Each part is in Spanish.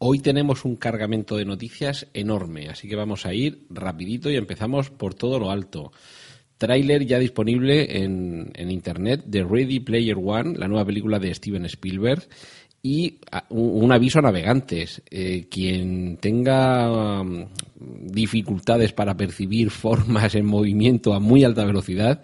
Hoy tenemos un cargamento de noticias enorme, así que vamos a ir rapidito y empezamos por todo lo alto. Tráiler ya disponible en, internet de Ready Player One, la nueva película de Steven Spielberg. Y un, un aviso a navegantes. Eh, quien tenga um, dificultades para percibir formas en movimiento a muy alta velocidad,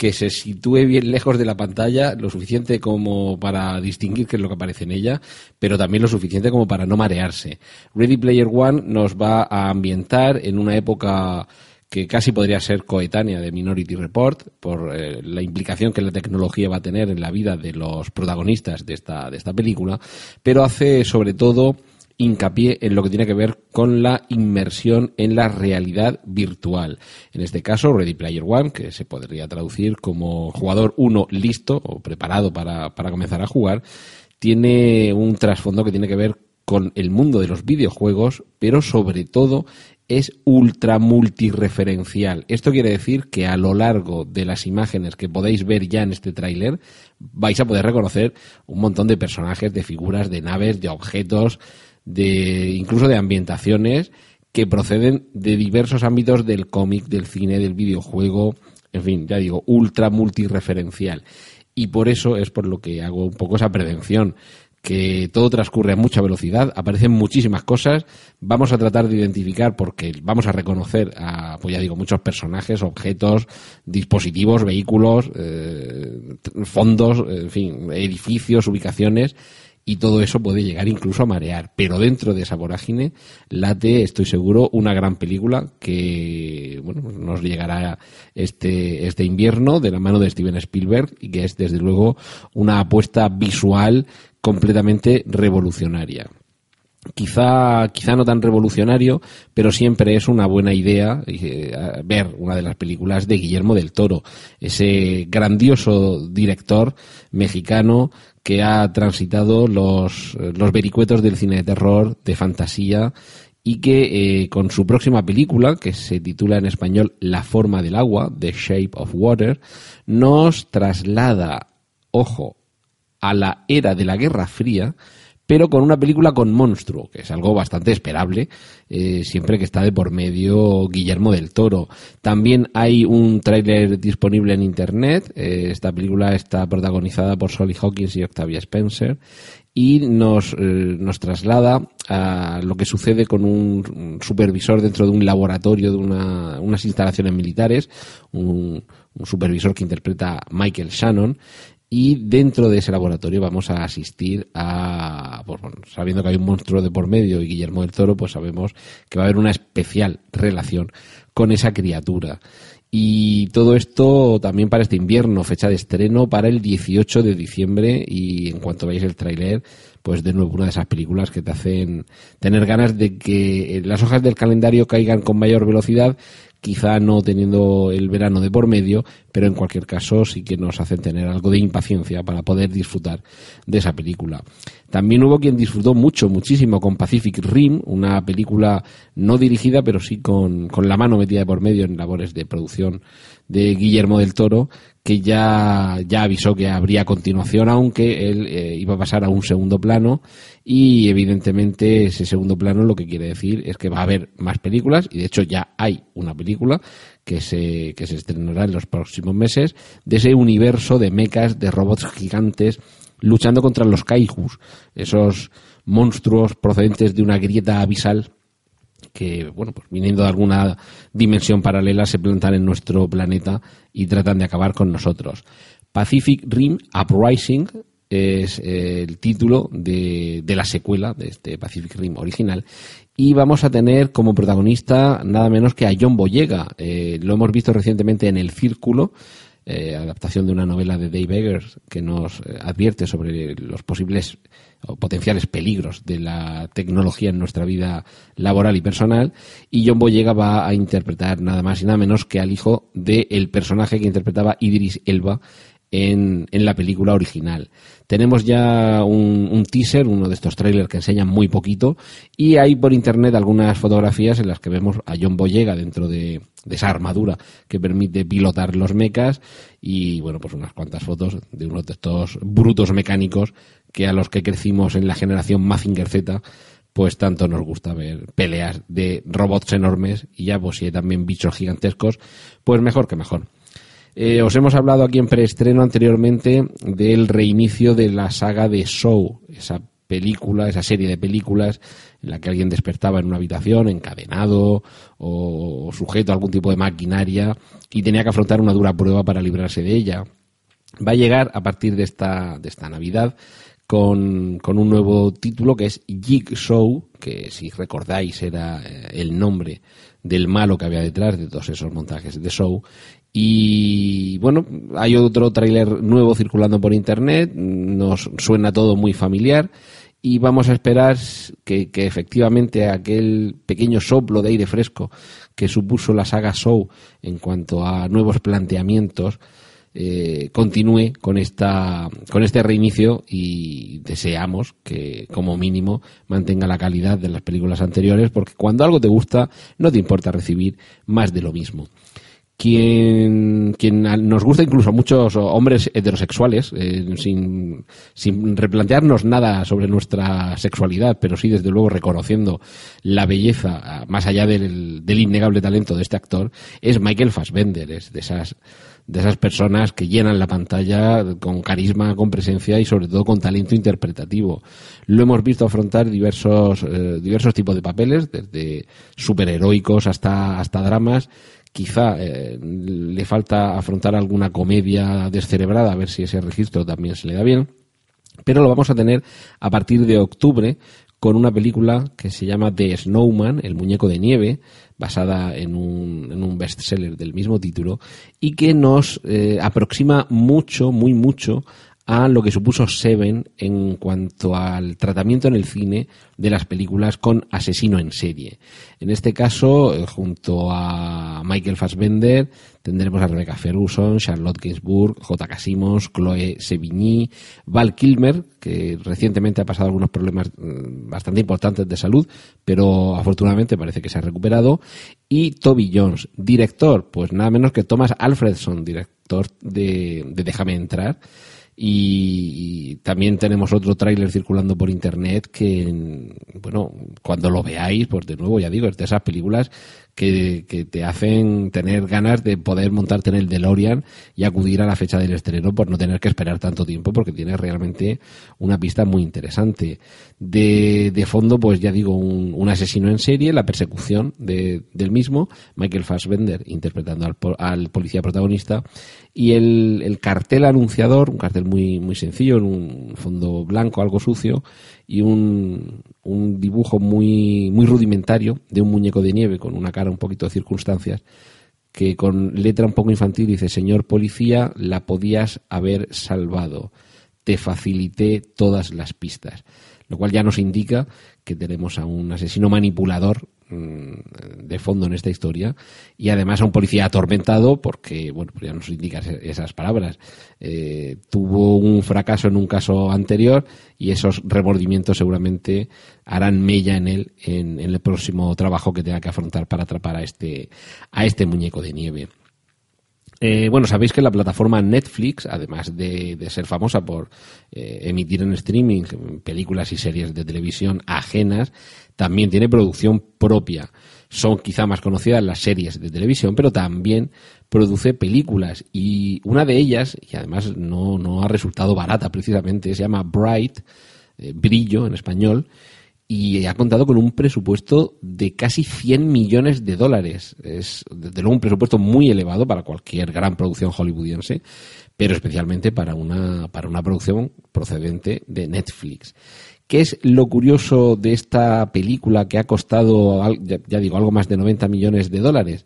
que se sitúe bien lejos de la pantalla, lo suficiente como para distinguir qué es lo que aparece en ella, pero también lo suficiente como para no marearse. Ready Player One nos va a ambientar en una época que casi podría ser coetánea de Minority Report por eh, la implicación que la tecnología va a tener en la vida de los protagonistas de esta, de esta película, pero hace sobre todo hincapié en lo que tiene que ver con la inmersión en la realidad virtual. En este caso, Ready Player One, que se podría traducir como jugador uno listo o preparado para, para comenzar a jugar, tiene un trasfondo que tiene que ver con el mundo de los videojuegos, pero sobre todo es ultra multireferencial. Esto quiere decir que a lo largo de las imágenes que podéis ver ya en este tráiler vais a poder reconocer un montón de personajes, de figuras, de naves, de objetos, de incluso de ambientaciones que proceden de diversos ámbitos del cómic, del cine, del videojuego, en fin, ya digo, ultra multireferencial. Y por eso es por lo que hago un poco esa prevención, que todo transcurre a mucha velocidad, aparecen muchísimas cosas, vamos a tratar de identificar porque vamos a reconocer a, pues ya digo, muchos personajes, objetos, dispositivos, vehículos, eh, fondos, en fin, edificios, ubicaciones, y todo eso puede llegar incluso a marear. Pero dentro de esa vorágine late, estoy seguro, una gran película que bueno, pues nos llegará este, este invierno de la mano de Steven Spielberg y que es desde luego una apuesta visual completamente revolucionaria. Quizá, quizá no tan revolucionario, pero siempre es una buena idea eh, ver una de las películas de Guillermo del Toro, ese grandioso director mexicano que ha transitado los, los vericuetos del cine de terror, de fantasía, y que eh, con su próxima película, que se titula en español La forma del agua, The Shape of Water, nos traslada, ojo, a la era de la Guerra Fría, pero con una película con monstruo, que es algo bastante esperable, eh, siempre que está de por medio Guillermo del Toro. También hay un tráiler disponible en internet, eh, esta película está protagonizada por Solly Hawkins y Octavia Spencer, y nos, eh, nos traslada a lo que sucede con un supervisor dentro de un laboratorio de una, unas instalaciones militares, un, un supervisor que interpreta Michael Shannon, y dentro de ese laboratorio vamos a asistir a, pues bueno, sabiendo que hay un monstruo de por medio y Guillermo del Toro, pues sabemos que va a haber una especial relación con esa criatura. Y todo esto también para este invierno, fecha de estreno para el 18 de diciembre y en cuanto veáis el tráiler, pues de nuevo una de esas películas que te hacen tener ganas de que las hojas del calendario caigan con mayor velocidad quizá no teniendo el verano de por medio, pero en cualquier caso sí que nos hacen tener algo de impaciencia para poder disfrutar de esa película. También hubo quien disfrutó mucho, muchísimo con Pacific Rim, una película no dirigida, pero sí con, con la mano metida de por medio en labores de producción de Guillermo del Toro, que ya, ya avisó que habría continuación, aunque él eh, iba a pasar a un segundo plano. Y evidentemente ese segundo plano lo que quiere decir es que va a haber más películas y de hecho ya hay una película que se, que se estrenará en los próximos meses de ese universo de mechas, de robots gigantes luchando contra los kaijus, esos monstruos procedentes de una grieta abisal que, bueno, pues viniendo de alguna dimensión paralela se plantan en nuestro planeta y tratan de acabar con nosotros. Pacific Rim Uprising es eh, el título de, de, la secuela de este Pacific Rim original y vamos a tener como protagonista nada menos que a John Boyega. Eh, lo hemos visto recientemente en El Círculo, eh, adaptación de una novela de Dave Eggers que nos advierte sobre los posibles o potenciales peligros de la tecnología en nuestra vida laboral y personal. Y John Boyega va a interpretar nada más y nada menos que al hijo del personaje que interpretaba Idris Elba en, en la película original. Tenemos ya un, teaser, uno de estos trailers que enseñan muy poquito, y hay por internet algunas fotografías en las que vemos a John Boyega dentro de, esa armadura que permite pilotar los mechas, y bueno, pues unas cuantas fotos de uno de estos brutos mecánicos que a los que crecimos en la generación Mazinger Z, pues tanto nos gusta ver peleas de robots enormes y ya pues si hay también bichos gigantescos, pues mejor que mejor. Eh, os hemos hablado aquí en preestreno anteriormente del reinicio de la saga de Show, esa película, esa serie de películas en la que alguien despertaba en una habitación encadenado o sujeto a algún tipo de maquinaria y tenía que afrontar una dura prueba para librarse de ella. Va a llegar a partir de esta, de esta Navidad con, con, un nuevo título que es Show, que si recordáis era eh, el nombre del malo que había detrás de todos esos montajes de Show, y bueno, hay otro tráiler nuevo circulando por internet, nos suena todo muy familiar y vamos a esperar que, efectivamente aquel pequeño soplo de aire fresco que supuso la saga Show en cuanto a nuevos planteamientos eh, continúe con esta con este reinicio y deseamos que como mínimo mantenga la calidad de las películas anteriores porque cuando algo te gusta no te importa recibir más de lo mismo quien, quien nos gusta incluso a muchos hombres heterosexuales, eh, sin, sin replantearnos nada sobre nuestra sexualidad, pero sí desde luego reconociendo la belleza, más allá del, del innegable talento de este actor, es Michael Fassbender, es de esas de esas personas que llenan la pantalla con carisma, con presencia y sobre todo con talento interpretativo. Lo hemos visto afrontar diversos, eh, diversos tipos de papeles, desde superheroicos hasta, hasta dramas, quizá eh, le falta afrontar alguna comedia descerebrada, a ver si ese registro también se le da bien. Pero lo vamos a tener a partir de octubre con una película que se llama The Snowman, el muñeco de nieve, basada en un, en un bestseller del mismo título, y que nos eh, aproxima mucho, muy mucho a lo que supuso Seven en cuanto al tratamiento en el cine de las películas con asesino en serie. En este caso, eh, junto a Michael Fassbender, tendremos a Rebecca Ferguson, Charlotte Gainsbourg, J. Casimos, Chloe Sevigny, Val Kilmer, que recientemente ha pasado algunos problemas mm, bastante importantes de salud, pero afortunadamente parece que se ha recuperado, y Toby Jones, director, pues nada menos que Thomas Alfredson, director de, de Déjame entrar, y, también tenemos otro tráiler circulando por internet que, bueno, cuando lo veáis, pues de nuevo, ya digo, es de esas películas que, te hacen tener ganas de poder montarte en el DeLorean y acudir a la fecha del estreno por no tener que esperar tanto tiempo porque tiene realmente una pista muy interesante. De, de fondo, pues ya digo, un, un, asesino en serie, la persecución de, del mismo, Michael Fassbender interpretando al, al policía protagonista y el, el, cartel anunciador, un cartel muy, muy sencillo, en un fondo blanco, algo sucio, y un, un dibujo muy, muy rudimentario de un muñeco de nieve con una cara un poquito de circunstancias, que con letra un poco infantil dice, señor policía, la podías haber salvado. Te facilité todas las pistas. Lo cual ya nos indica que tenemos a un asesino manipulador Mm, de fondo en esta historia y además a un policía atormentado porque, bueno, pues ya nos indica esas palabras. Eh, tuvo un fracaso en un caso anterior y esos remordimientos seguramente harán mella en él en, el próximo trabajo que tenga que afrontar para atrapar a este, a este muñeco de nieve. Eh, bueno, sabéis que la plataforma Netflix, además de, ser famosa por eh, emitir en streaming películas y series de televisión ajenas, también tiene producción propia. Son quizá más conocidas las series de televisión, pero también produce películas. Y una de ellas, y además no, no ha resultado barata precisamente, se llama Bright, eh, Brillo en español, y ha contado con un presupuesto de casi 100 millones de dólares. Es, desde luego, un presupuesto muy elevado para cualquier gran producción hollywoodiense, pero especialmente para una, para una producción procedente de Netflix. ¿Qué es lo curioso de esta película que ha costado, ya, digo, algo más de 90 millones de dólares?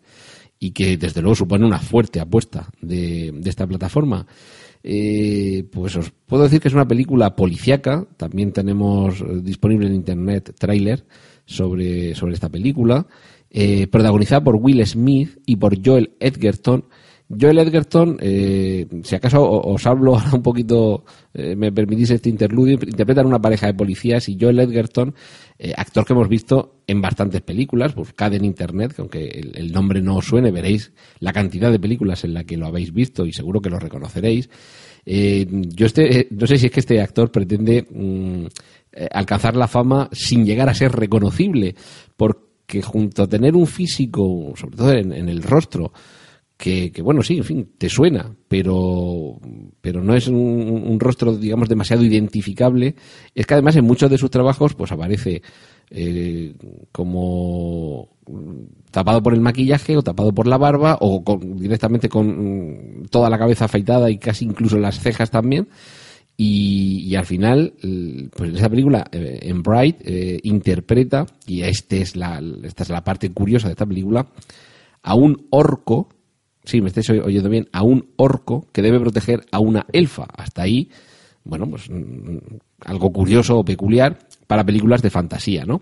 y que desde luego supone una fuerte apuesta de, esta plataforma. Eh, pues os puedo decir que es una película policíaca, también tenemos disponible en internet tráiler sobre, sobre esta película, eh, protagonizada por Will Smith y por Joel Edgerton, Joel Edgerton, eh, si acaso os hablo ahora un poquito, eh, me permitís este interludio, interpretan una pareja de policías y Joel Edgerton, eh, actor que hemos visto en bastantes películas, buscad en internet, que aunque el, nombre no os suene, veréis la cantidad de películas en la que lo habéis visto y seguro que lo reconoceréis. yo este, no sé si es que este actor pretende mm, alcanzar la fama sin llegar a ser reconocible, porque junto a tener un físico, sobre todo en el rostro, que, bueno, sí, en fin, te suena, pero, pero no es un, rostro, digamos, demasiado identificable. Es que además en muchos de sus trabajos, pues aparece eh, como tapado por el maquillaje o tapado por la barba o directamente con toda la cabeza afeitada y casi incluso las cejas también. Y, al final, pues en esa película, eh, en Bright, eh, interpreta, y este es la, esta es la parte curiosa de esta película, a un orco sí, me estáis oyendo bien, a un orco que debe proteger a una elfa. Hasta ahí, bueno, pues mm, algo curioso o peculiar para películas de fantasía, ¿no?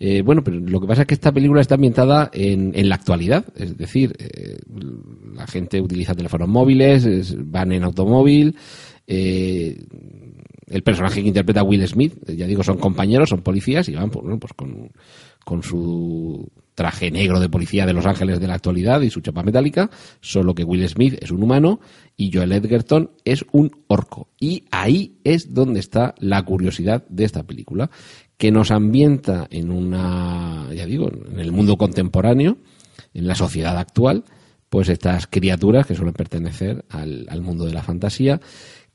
Eh, bueno, pero lo que pasa es que esta película está ambientada en, en la actualidad, es decir, eh, la gente utiliza teléfonos móviles, van en automóvil, eh, el personaje que interpreta Will Smith, ya digo, son compañeros, son policías y van pues, pues con, con su traje negro de policía de Los Ángeles de la actualidad y su chapa metálica, solo que Will Smith es un humano y Joel Edgerton es un orco. Y ahí es donde está la curiosidad de esta película, que nos ambienta en una, ya digo, en el mundo contemporáneo, en la sociedad actual, pues estas criaturas que suelen pertenecer al, mundo de la fantasía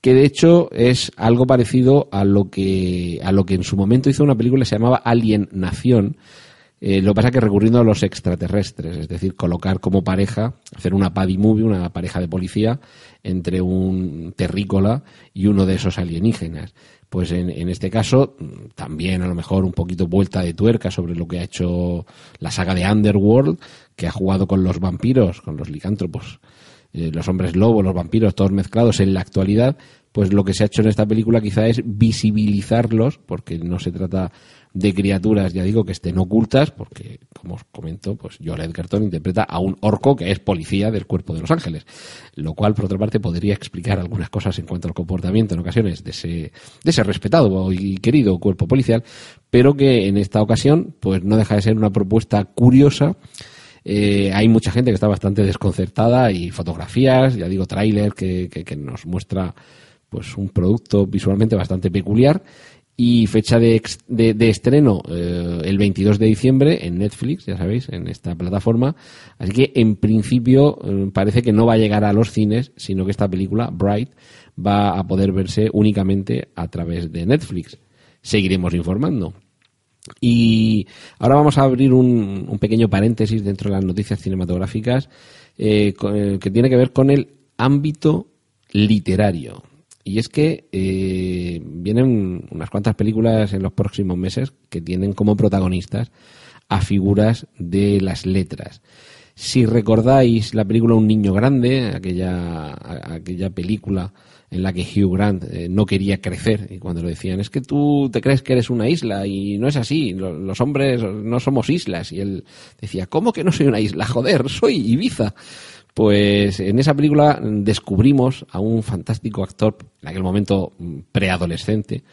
que de hecho es algo parecido a lo que a lo que en su momento hizo una película que se llamaba Alien Nación, eh, lo que pasa es que recurriendo a los extraterrestres, es decir, colocar como pareja, hacer una paddy movie, una pareja de policía, entre un terrícola y uno de esos alienígenas. Pues en, en este caso, también a lo mejor un poquito vuelta de tuerca sobre lo que ha hecho la saga de Underworld, que ha jugado con los vampiros, con los licántropos, eh, los hombres lobos, los vampiros, todos mezclados en la actualidad, pues lo que se ha hecho en esta película quizá es visibilizarlos, porque no se trata de criaturas, ya digo, que estén ocultas, porque, como os comento, pues Joel Edgerton interpreta a un orco que es policía del cuerpo de los ángeles, lo cual, por otra parte, podría explicar algunas cosas en cuanto al comportamiento en ocasiones de ese, de ese respetado y querido cuerpo policial, pero que en esta ocasión, pues no deja de ser una propuesta curiosa, eh, hay mucha gente que está bastante desconcertada y fotografías, ya digo, tráiler que, que, que, nos muestra pues un producto visualmente bastante peculiar y fecha de, de, estreno eh, el 22 de diciembre en Netflix, ya sabéis, en esta plataforma. Así que en principio eh, parece que no va a llegar a los cines, sino que esta película, Bright, va a poder verse únicamente a través de Netflix. Seguiremos informando. Y ahora vamos a abrir un, pequeño paréntesis dentro de las noticias cinematográficas eh, que tiene que ver con el ámbito literario. Y es que eh, vienen unas cuantas películas en los próximos meses que tienen como protagonistas a figuras de las letras. Si recordáis la película Un niño grande, aquella, aquella película en la que Hugh Grant eh, no quería crecer y cuando le decían es que tú te crees que eres una isla y no es así, los hombres no somos islas y él decía, ¿cómo que no soy una isla? Joder, soy Ibiza. Pues en esa película descubrimos a un fantástico actor, en aquel momento preadolescente,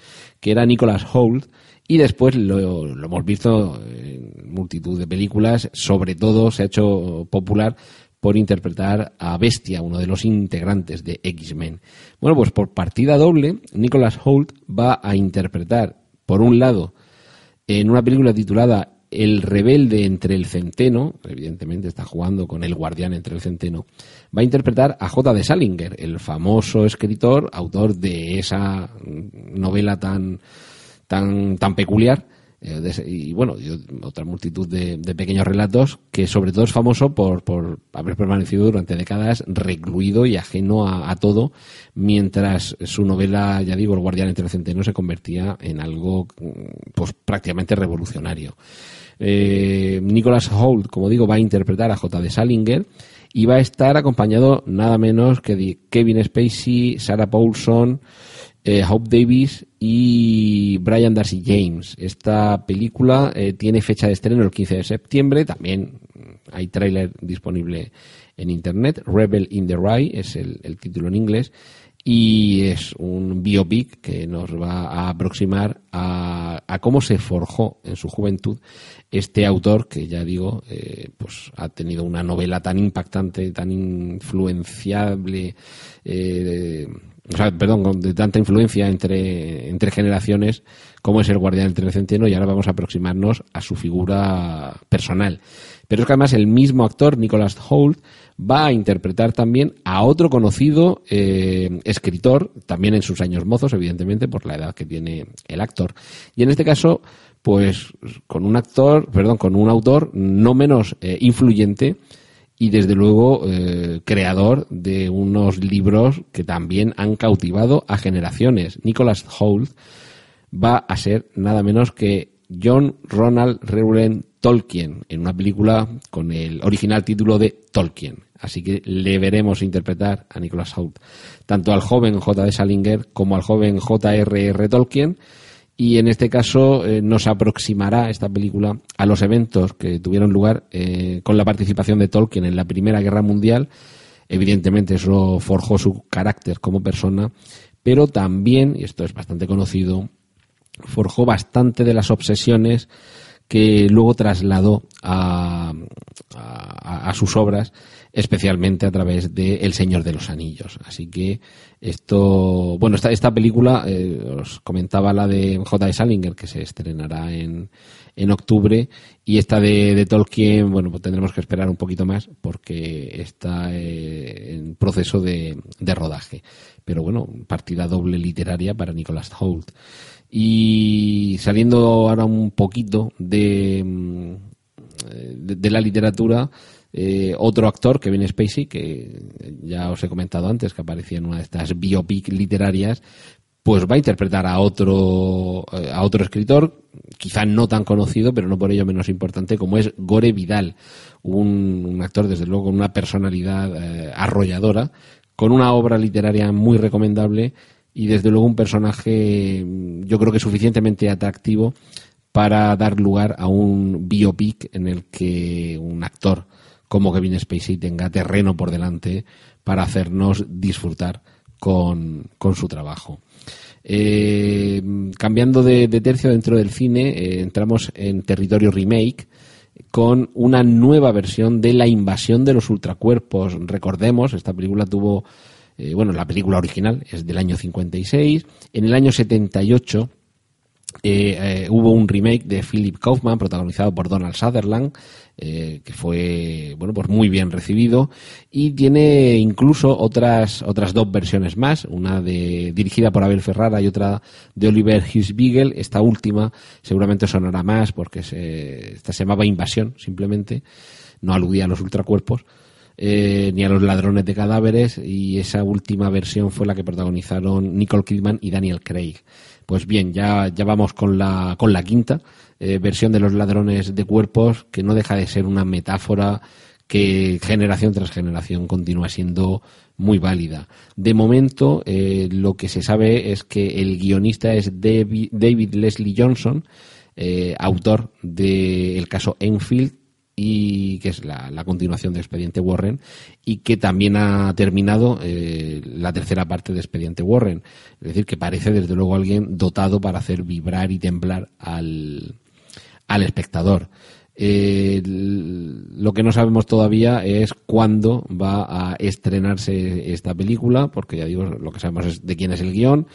que era Nicholas Holt, y después lo, hemos visto en multitud de películas, sobre todo se ha hecho popular por interpretar a Bestia, uno de los integrantes de X-Men. Bueno, pues por partida doble, Nicholas Holt va a interpretar, por un lado, en una película titulada el rebelde entre el centeno, evidentemente está jugando con el guardián entre el centeno, va a interpretar a J. de Salinger, el famoso escritor, autor de esa novela tan, tan, tan peculiar, eh, y bueno, otra multitud de, pequeños relatos que sobre todo es famoso por, por haber permanecido durante décadas recluido y ajeno a, todo, mientras su novela, ya digo, El guardián entre se convertía en algo pues prácticamente revolucionario. Eh, Nicholas Holt, como digo, va a interpretar a J. de Salinger y va a estar acompañado nada menos que de Kevin Spacey, Sarah Paulson, eh, Hope Davis y Brian Darcy James. Esta película eh, tiene fecha de estreno el 15 de septiembre. También hay tráiler disponible en internet. Rebel in the Rye es el, título en inglés y es un biopic que nos va a aproximar a, a, cómo se forjó en su juventud este autor que ya digo eh, pues ha tenido una novela tan impactante tan influenciable o sea, perdón, de tanta influencia entre, entre generaciones como es el guardián del Trecenteno y ahora vamos a aproximarnos a su figura personal. Pero es que además el mismo actor, Nicholas Holt, va a interpretar también a otro conocido eh, escritor, también en sus años mozos, evidentemente, por la edad que tiene el actor. Y en este caso, pues con un actor, perdón, con un autor no menos eh, influyente y desde luego eh, creador de unos libros que también han cautivado a generaciones. Nicholas Holt va a ser nada menos que John Ronald Reuben Tolkien en una película con el original título de Tolkien. Así que le veremos interpretar a Nicholas Hoult, tanto al joven J. de Salinger como al joven J.R.R. Tolkien. Y en este caso eh, nos aproximará esta película a los eventos que tuvieron lugar eh, con la participación de Tolkien en la Primera Guerra Mundial. Evidentemente eso forjó su carácter como persona, pero también, y esto es bastante conocido, forjó bastante de las obsesiones que luego trasladó a, sus obras, especialmente a través de El Señor de los Anillos. Así que esto, bueno, esta, esta película, eh, os comentaba la de J. Salinger, que se estrenará en, en octubre, y esta de, Tolkien, bueno, pues tendremos que esperar un poquito más porque está eh, en proceso de, de rodaje. Pero bueno, partida doble literaria para Nicholas Holt. Y saliendo ahora un poquito de, de, de la literatura, eh, otro actor, Kevin Spacey, que ya os he comentado antes, que aparecía en una de estas biopic literarias, pues va a interpretar a otro, eh, a otro escritor, quizá no tan conocido, pero no por ello menos importante, como es Gore Vidal, un, actor, desde luego, con una personalidad eh, arrolladora, con una obra literaria muy recomendable y desde luego un personaje yo creo que suficientemente atractivo para dar lugar a un biopic en el que un actor como Kevin Spacey tenga terreno por delante para hacernos disfrutar con, con su trabajo. Eh, cambiando de, de, tercio dentro del cine, eh, entramos en territorio remake con una nueva versión de La invasión de los ultracuerpos. Recordemos, esta película tuvo eh, bueno, la película original es del año 56. En el año 78 eh, eh, hubo un remake de Philip Kaufman protagonizado por Donald Sutherland eh, que fue bueno pues muy bien recibido. Y tiene incluso otras otras dos versiones más una de dirigida por Abel Ferrara y otra de Oliver Hirschbiegel. Esta última seguramente sonará más porque se, esta se llamaba Invasión simplemente. No aludía a los ultracuerpos eh, ni a los ladrones de cadáveres y esa última versión fue la que protagonizaron Nicole Kidman y Daniel Craig. Pues bien, ya, ya vamos con la, con la quinta eh, versión de los ladrones de cuerpos que no deja de ser una metáfora que generación tras generación continúa siendo muy válida. De momento, eh, lo que se sabe es que el guionista es David, Leslie Johnson, autor del de caso Enfield, y que es la, continuación de Expediente Warren y que también ha terminado eh, la tercera parte de Expediente Warren. Es decir, que parece desde luego alguien dotado para hacer vibrar y temblar al, al espectador. Eh, lo que no sabemos todavía es cuándo va a estrenarse esta película, porque ya digo, lo que sabemos es de quién es el guion,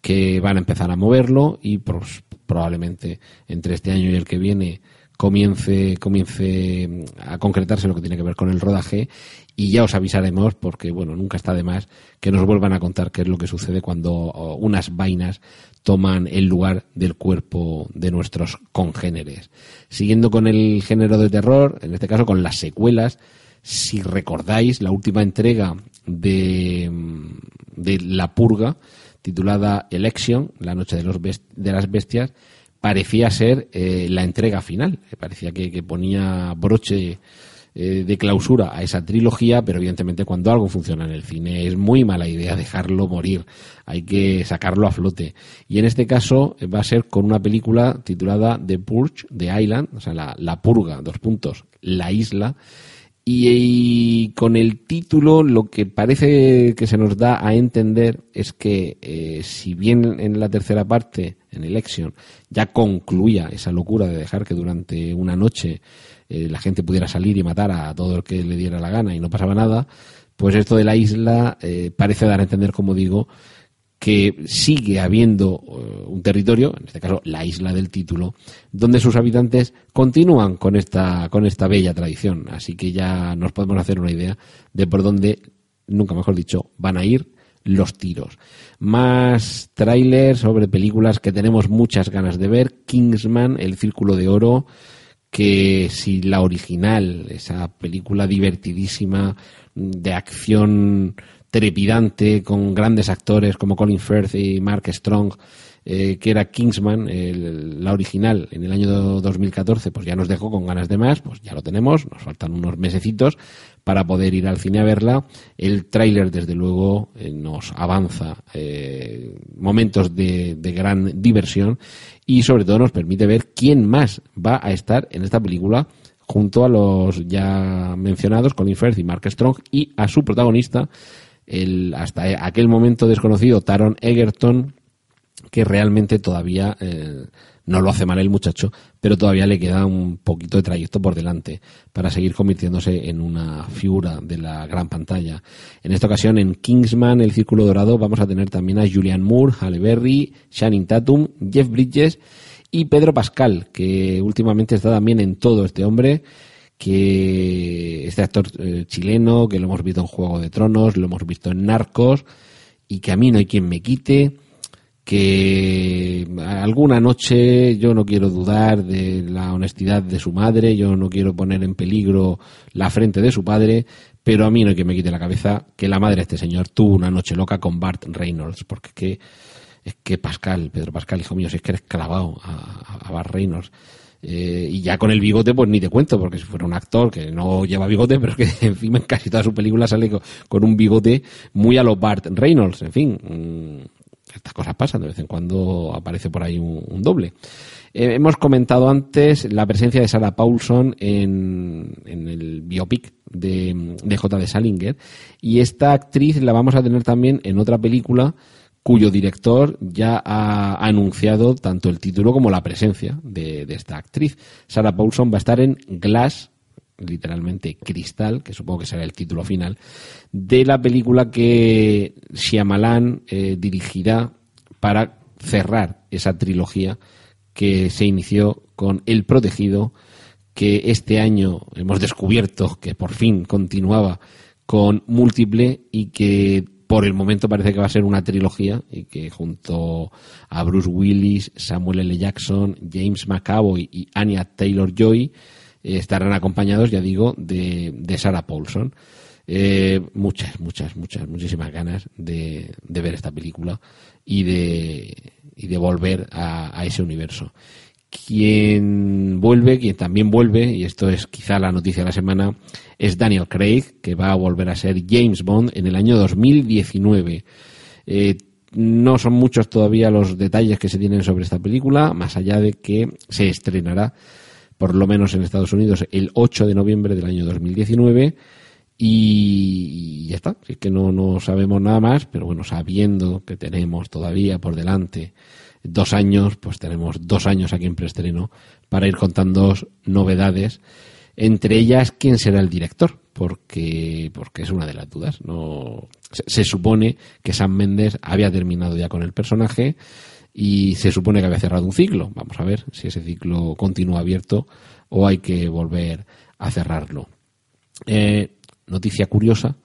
que van a empezar a moverlo y pues, probablemente entre este año y el que viene comience, comience a concretarse lo que tiene que ver con el rodaje y ya os avisaremos porque, bueno, nunca está de más que nos vuelvan a contar qué es lo que sucede cuando unas vainas toman el lugar del cuerpo de nuestros congéneres. Siguiendo con el género de terror, en este caso con las secuelas, si recordáis la última entrega de, de La Purga, titulada Election, La Noche de, los de las Bestias, parecía ser eh, la entrega final. Parecía que, que ponía broche eh, de clausura a esa trilogía, pero evidentemente cuando algo funciona en el cine es muy mala idea dejarlo morir, hay que sacarlo a flote. Y en este caso eh, va a ser con una película titulada The Purge, The Island, o sea, la, purga, dos puntos, la isla, y, con el título lo que parece que se nos da a entender es que eh, si bien en la tercera parte, en Election, ya concluía esa locura de dejar que durante una noche eh, la gente pudiera salir y matar a todo el que le diera la gana y no pasaba nada, pues esto de la isla eh, parece dar a entender, como digo, que sigue habiendo eh, un territorio, en este caso la isla del título, donde sus habitantes continúan con esta, con esta bella tradición. Así que ya nos podemos hacer una idea de por dónde, nunca mejor dicho, van a ir los tiros. Más trailers sobre películas que tenemos muchas ganas de ver. Kingsman, El Círculo de Oro, que si la original, esa película divertidísima de acción trepidante con grandes actores como Colin Firth y Mark Strong, eh, que era Kingsman, la original, en el año 2014, pues ya nos dejó con ganas de más, pues ya lo tenemos, nos faltan unos mesecitos para poder ir al cine a verla. El tráiler, desde luego, eh, nos avanza eh, momentos de, de gran diversión y sobre todo nos permite ver quién más va a estar en esta película junto a los ya mencionados Colin Firth y Mark Strong y a su protagonista el hasta aquel momento desconocido Taron Egerton que realmente todavía eh, no lo hace mal el muchacho, pero todavía le queda un poquito de trayecto por delante para seguir convirtiéndose en una figura de la gran pantalla. En esta ocasión, en Kingsman, El Círculo Dorado, vamos a tener también a Julian Moore, Halle Berry, Shannon Tatum, Jeff Bridges y Pedro Pascal, que últimamente está también en todo este hombre que este actor eh, chileno, que lo hemos visto en Juego de Tronos, lo hemos visto en Narcos, y que a mí no hay quien me quite, que alguna noche yo no quiero dudar de la honestidad de su madre, yo no quiero poner en peligro la frente de su padre, pero a mí no hay que me quite la cabeza que la madre de este señor tuvo una noche loca con Bart Reynolds, porque es que, es que Pascal, Pedro Pascal, hijo mío, si es que eres clavado a, Bart Reynolds. Eh, y ya con el bigote, pues ni te cuento, porque si fuera un actor que no lleva bigote, pero que en fin en casi toda su película sale con, un bigote muy a los Bart Reynolds, en fin. Mm, estas cosas pasan, de vez en cuando aparece por ahí un, doble. Eh, hemos comentado antes la presencia de Sarah Paulson en, el biopic de, de J. de Salinger y esta actriz la vamos a tener también en otra película cuyo director ya ha anunciado tanto el título como la presencia de, esta actriz. Sarah Paulson va a estar en Glass, literalmente Cristal, que supongo que será el título final, de la película que Shyamalan eh, dirigirá para cerrar esa trilogía que se inició con El Protegido, que este año hemos descubierto que por fin continuaba con Múltiple y que por el momento parece que va a ser una trilogía y que junto a Bruce Willis, Samuel L. Jackson, James McAvoy y Anya Taylor-Joy estarán acompañados, ya digo, de, de Sarah Paulson. Eh, muchas, muchas, muchas, muchísimas ganas de, de, ver esta película y de, y de volver a, a, ese universo. Quien vuelve, quien también vuelve, y esto es quizá la noticia de la semana, es Daniel Craig, que va a volver a ser James Bond en el año 2019. Eh, no son muchos todavía los detalles que se tienen sobre esta película, más allá de que se estrenará por lo menos en Estados Unidos, el 8 de noviembre del año 2019. Y, ya está, es que no, no sabemos nada más, pero bueno, sabiendo que tenemos todavía por delante dos años, pues tenemos dos años aquí en preestreno para ir contando novedades, entre ellas quién será el director, porque, porque es una de las dudas. No, se, se supone que Sam Mendes había terminado ya con el personaje, y se supone que había cerrado un ciclo. Vamos a ver si ese ciclo continúa abierto o hay que volver a cerrarlo. Eh, noticia curiosa,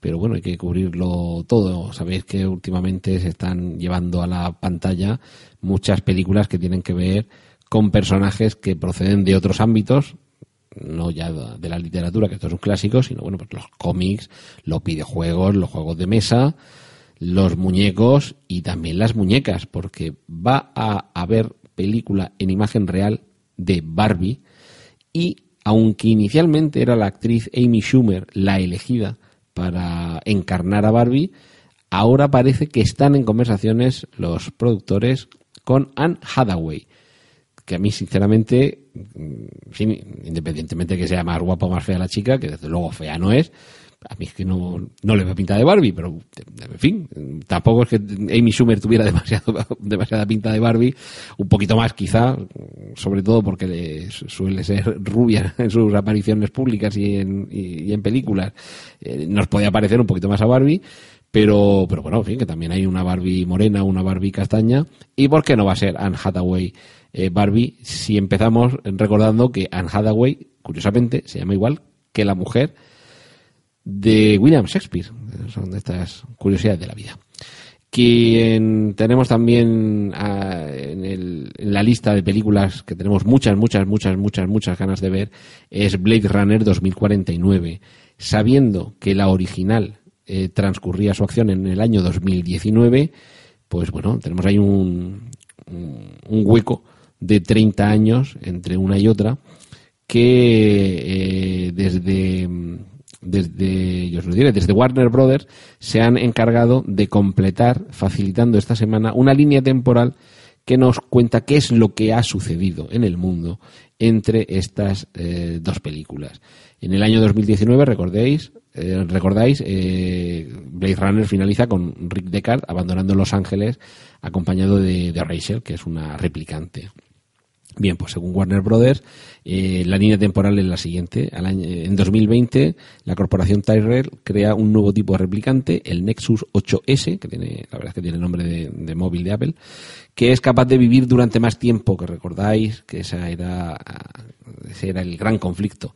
pero bueno, hay que cubrirlo todo. Sabéis que últimamente se están llevando a la pantalla muchas películas que tienen que ver con personajes que proceden de otros ámbitos, no ya de la literatura, que esto es un clásico, sino bueno, pues los cómics, los videojuegos, los juegos de mesa, los muñecos y también las muñecas, porque va a haber película en imagen real de Barbie y aunque inicialmente era la actriz Amy Schumer la elegida para encarnar a Barbie, ahora parece que están en conversaciones los productores con Anne Hathaway, que a mí sinceramente, mm, independientemente de que sea más guapa o más fea la chica, que desde luego fea no es, a mí es que no, no le veo pinta de Barbie, pero en fin, tampoco es que Amy Schumer tuviera demasiado, demasiada pinta de Barbie, un poquito más quizá, sobre todo porque suele ser rubia en sus apariciones públicas y en, y, en películas, eh, nos podía parecer un poquito más a Barbie, pero, pero bueno, en fin, que también hay una Barbie morena, una Barbie castaña, y ¿por qué no va a ser Anne Hathaway eh, Barbie si empezamos recordando que Anne Hathaway, curiosamente, se llama igual que la mujer de William Shakespeare. Son de estas curiosidades de la vida. Quien tenemos también ah, en, la lista de películas que tenemos muchas, muchas, muchas, muchas, muchas ganas de ver es Blade Runner 2049. Sabiendo que la original eh, transcurría su acción en el año 2019, pues bueno, tenemos ahí un, un hueco de 30 años entre una y otra que eh, desde desde, yo os lo diré, desde Warner Brothers se han encargado de completar, facilitando esta semana, una línea temporal que nos cuenta qué es lo que ha sucedido en el mundo entre estas eh, dos películas. En el año 2019, recordéis, eh, recordáis, eh, Blade Runner finaliza con Rick Deckard abandonando Los Ángeles acompañado de, de Rachel, que es una replicante. Bien, pues según Warner Brothers, eh, la línea temporal es la siguiente. en 2020, la corporación Tyrell crea un nuevo tipo de replicante, el Nexus 8S, que tiene, la verdad es que tiene nombre de, móvil de Apple, que es capaz de vivir durante más tiempo, que recordáis que esa era, ese era el gran conflicto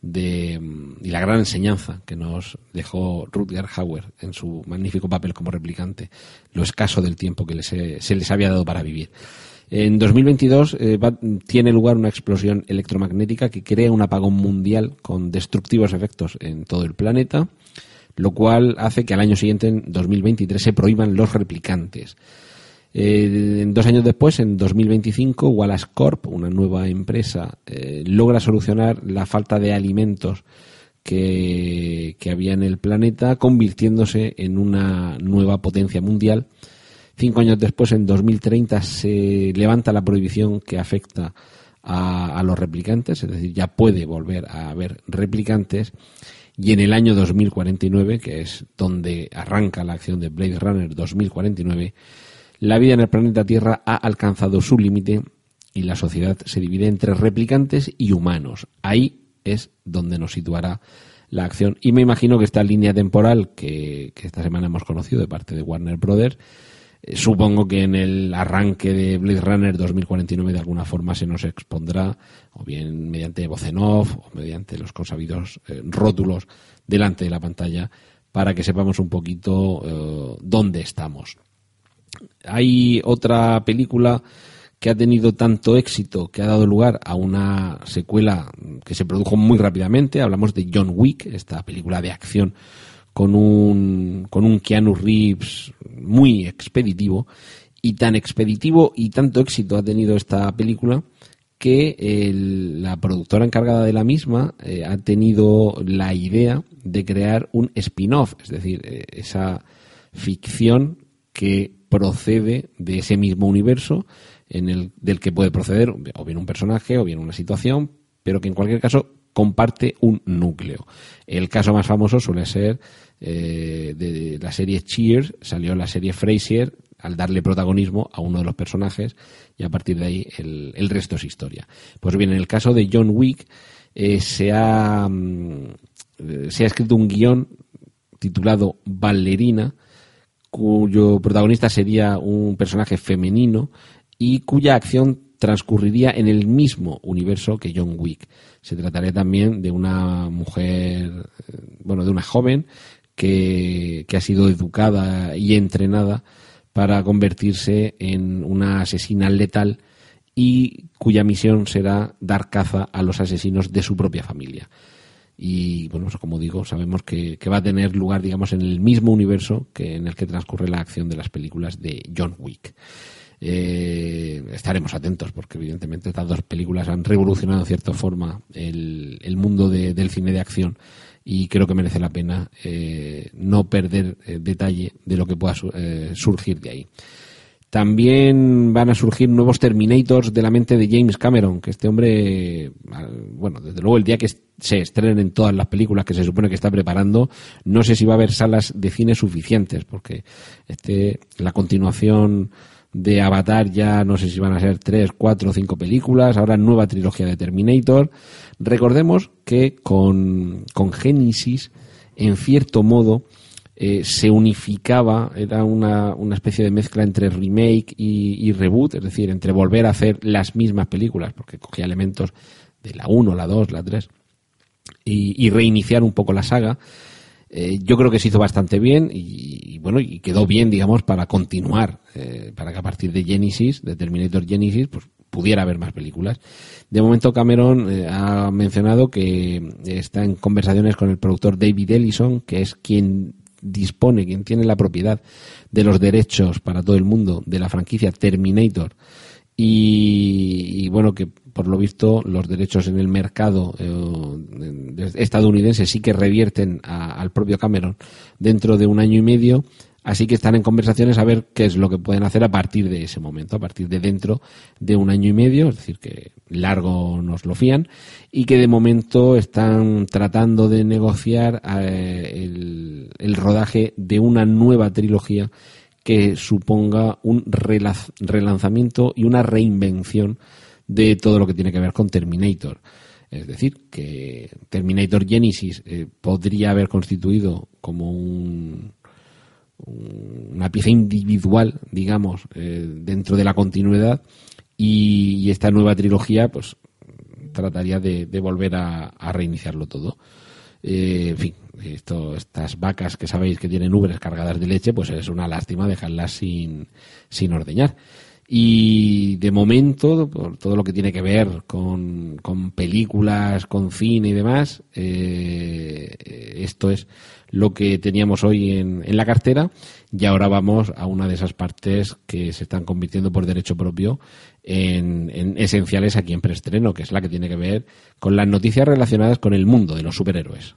de, y la gran enseñanza que nos dejó Rutger Hauer en su magnífico papel como replicante, lo escaso del tiempo que se les había dado para vivir. En 2022 eh, tiene lugar una explosión electromagnética que crea un apagón mundial con destructivos efectos en todo el planeta, lo cual hace que al año siguiente, en 2023, se prohíban los replicantes. Eh, dos años después, en 2025, Wallace Corp, una nueva empresa, eh, logra solucionar la falta de alimentos que, que había en el planeta, convirtiéndose en una nueva potencia mundial Cinco años después, en 2030, se levanta la prohibición que afecta a, los replicantes, es decir, ya puede volver a haber replicantes. Y en el año 2049, que es donde arranca la acción de Blade Runner 2049, la vida en el planeta Tierra ha alcanzado su límite y la sociedad se divide entre replicantes y humanos. Ahí es donde nos situará la acción. Y me imagino que esta línea temporal que, que esta semana hemos conocido de parte de Warner Brothers eh, supongo que en el arranque de Blade Runner 2049 de alguna forma se nos expondrá, o bien mediante voz en off, o mediante los consabidos eh, rótulos delante de la pantalla, para que sepamos un poquito eh, dónde estamos. Hay otra película que ha tenido tanto éxito que ha dado lugar a una secuela que se produjo muy rápidamente. Hablamos de John Wick, esta película de acción con un, con un Keanu Reeves muy expeditivo y tan expeditivo y tanto éxito ha tenido esta película que la productora encargada de la misma eh, ha tenido la idea de crear un spin-off, es decir, eh, esa ficción que procede de ese mismo universo en el del que puede proceder o bien un personaje o bien una situación, pero que en cualquier caso comparte un núcleo. El caso más famoso suele ser eh, de la serie Cheers salió la serie Frasier al darle protagonismo a uno de los personajes y a partir de ahí el, resto es historia. Pues bien, en el caso de John Wick eh, se, ha, mm, se ha escrito un guion titulado Ballerina cuyo protagonista sería un personaje femenino y cuya acción transcurriría en el mismo universo que John Wick. Se trataría también de una mujer, eh, bueno, de una joven que, ha sido educada y entrenada para convertirse en una asesina letal y cuya misión será dar caza a los asesinos de su propia familia. Y bueno, pues como digo, sabemos que, va a tener lugar, digamos, en el mismo universo que en el que transcurre la acción de las películas de John Wick. Eh, estaremos atentos porque evidentemente estas dos películas han revolucionado en cierta forma el, mundo de- del cine de acción y creo que merece la pena eh, no perder eh, detalle de lo que pueda eh, surgir de ahí. También van a surgir nuevos Terminators de la mente de James Cameron, que este hombre, bueno, desde luego el día que se estrenen en todas las películas que se supone que está preparando, no sé si va a haber salas de cine suficientes, porque este, la continuación de Avatar ya no sé si van a ser tres, cuatro o cinco películas, ahora nueva trilogía de Terminator. Recordemos que con, con Genesis, en cierto modo, eh, se unificaba, era una, una especie de mezcla entre remake y, reboot, es decir, entre volver a hacer las mismas películas, porque cogía elementos de la 1, la 2, la 3, y, y reiniciar un poco la saga. Eh, yo creo que se hizo bastante bien y, bueno, y quedó bien, digamos, para continuar, eh, para que a partir de Genesis, de Terminator Genesis, pues pudiera haber más películas. De momento Cameron eh, ha mencionado que está en conversaciones con el productor David Ellison, que es quien dispone, quien tiene la propiedad de los derechos para todo el mundo de la franquicia Terminator y, y bueno que por lo visto los derechos en el mercado eh, estadounidense sí que revierten a- al propio Cameron dentro de un año y medio. Así que están en conversaciones a ver qué es lo que pueden hacer a partir de ese momento a partir de dentro de un año y medio es decir que largo nos lo fían y que de momento están tratando de negociar eh, el, el rodaje de una nueva trilogía que suponga un relanzamiento y una reinvención de todo lo que tiene que ver con Terminator. Es decir, que Terminator Genesis eh, podría haber constituido como un, un- una pieza individual, digamos, eh, dentro de la continuidad y, esta nueva trilogía, pues, trataría de, volver a, a reiniciarlo todo. Eh, en fin, esto, estas vacas que sabéis que tienen ubres cargadas de leche, pues es una lástima dejarlas sin, sin ordeñar. Y de momento, por todo lo que tiene que ver con, con películas, con cine y demás, eh, esto es lo que teníamos hoy en, en la cartera y ahora vamos a una de esas partes que se están convirtiendo por derecho propio en, en esenciales aquí en preestreno, que es la que tiene que ver con las noticias relacionadas con el mundo de los superhéroes.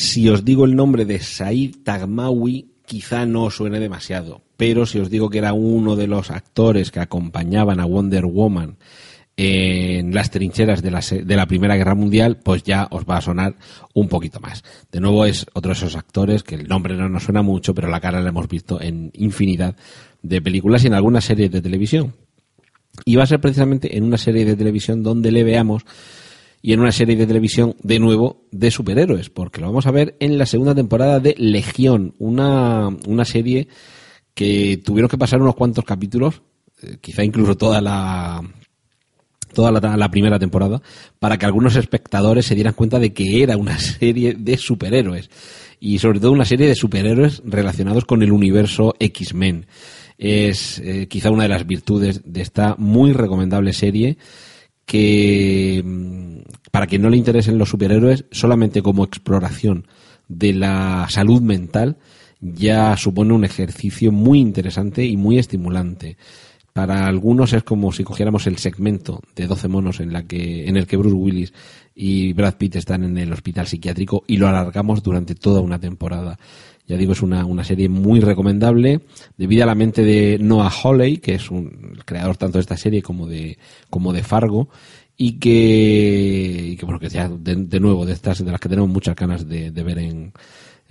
Si os digo el nombre de Said Tagmawi, quizá no os suene demasiado, pero si os digo que era uno de los actores que acompañaban a Wonder Woman en las trincheras de la, de la Primera Guerra Mundial, pues ya os va a sonar un poquito más. De nuevo es otro de esos actores que el nombre no nos suena mucho, pero la cara la hemos visto en infinidad de películas y en algunas series de televisión. Y va a ser precisamente en una serie de televisión donde le veamos y en una serie de televisión de nuevo de superhéroes, porque lo vamos a ver en la segunda temporada de Legión, una, una serie que tuvieron que pasar unos cuantos capítulos, eh, quizá incluso toda la toda la, primera temporada, para que algunos espectadores se dieran cuenta de que era una serie de superhéroes y sobre todo una serie de superhéroes relacionados con el universo X-Men. Es eh, quizá una de las virtudes de esta muy recomendable serie que mm, para quien no le interesen los superhéroes, solamente como exploración de la salud mental ya supone un ejercicio muy interesante y muy estimulante. Para algunos es como si cogiéramos el segmento de 12 monos en, la que, en el que Bruce Willis y Brad Pitt están en el hospital psiquiátrico y lo alargamos durante toda una temporada. Ya digo, es una, una serie muy recomendable, debido a la mente de Noah Hawley, que es un, el creador tanto de esta serie como de, como de Fargo, y que, y que bueno, que ya de, de nuevo, de estas, de las que tenemos muchas ganas de, de ver en,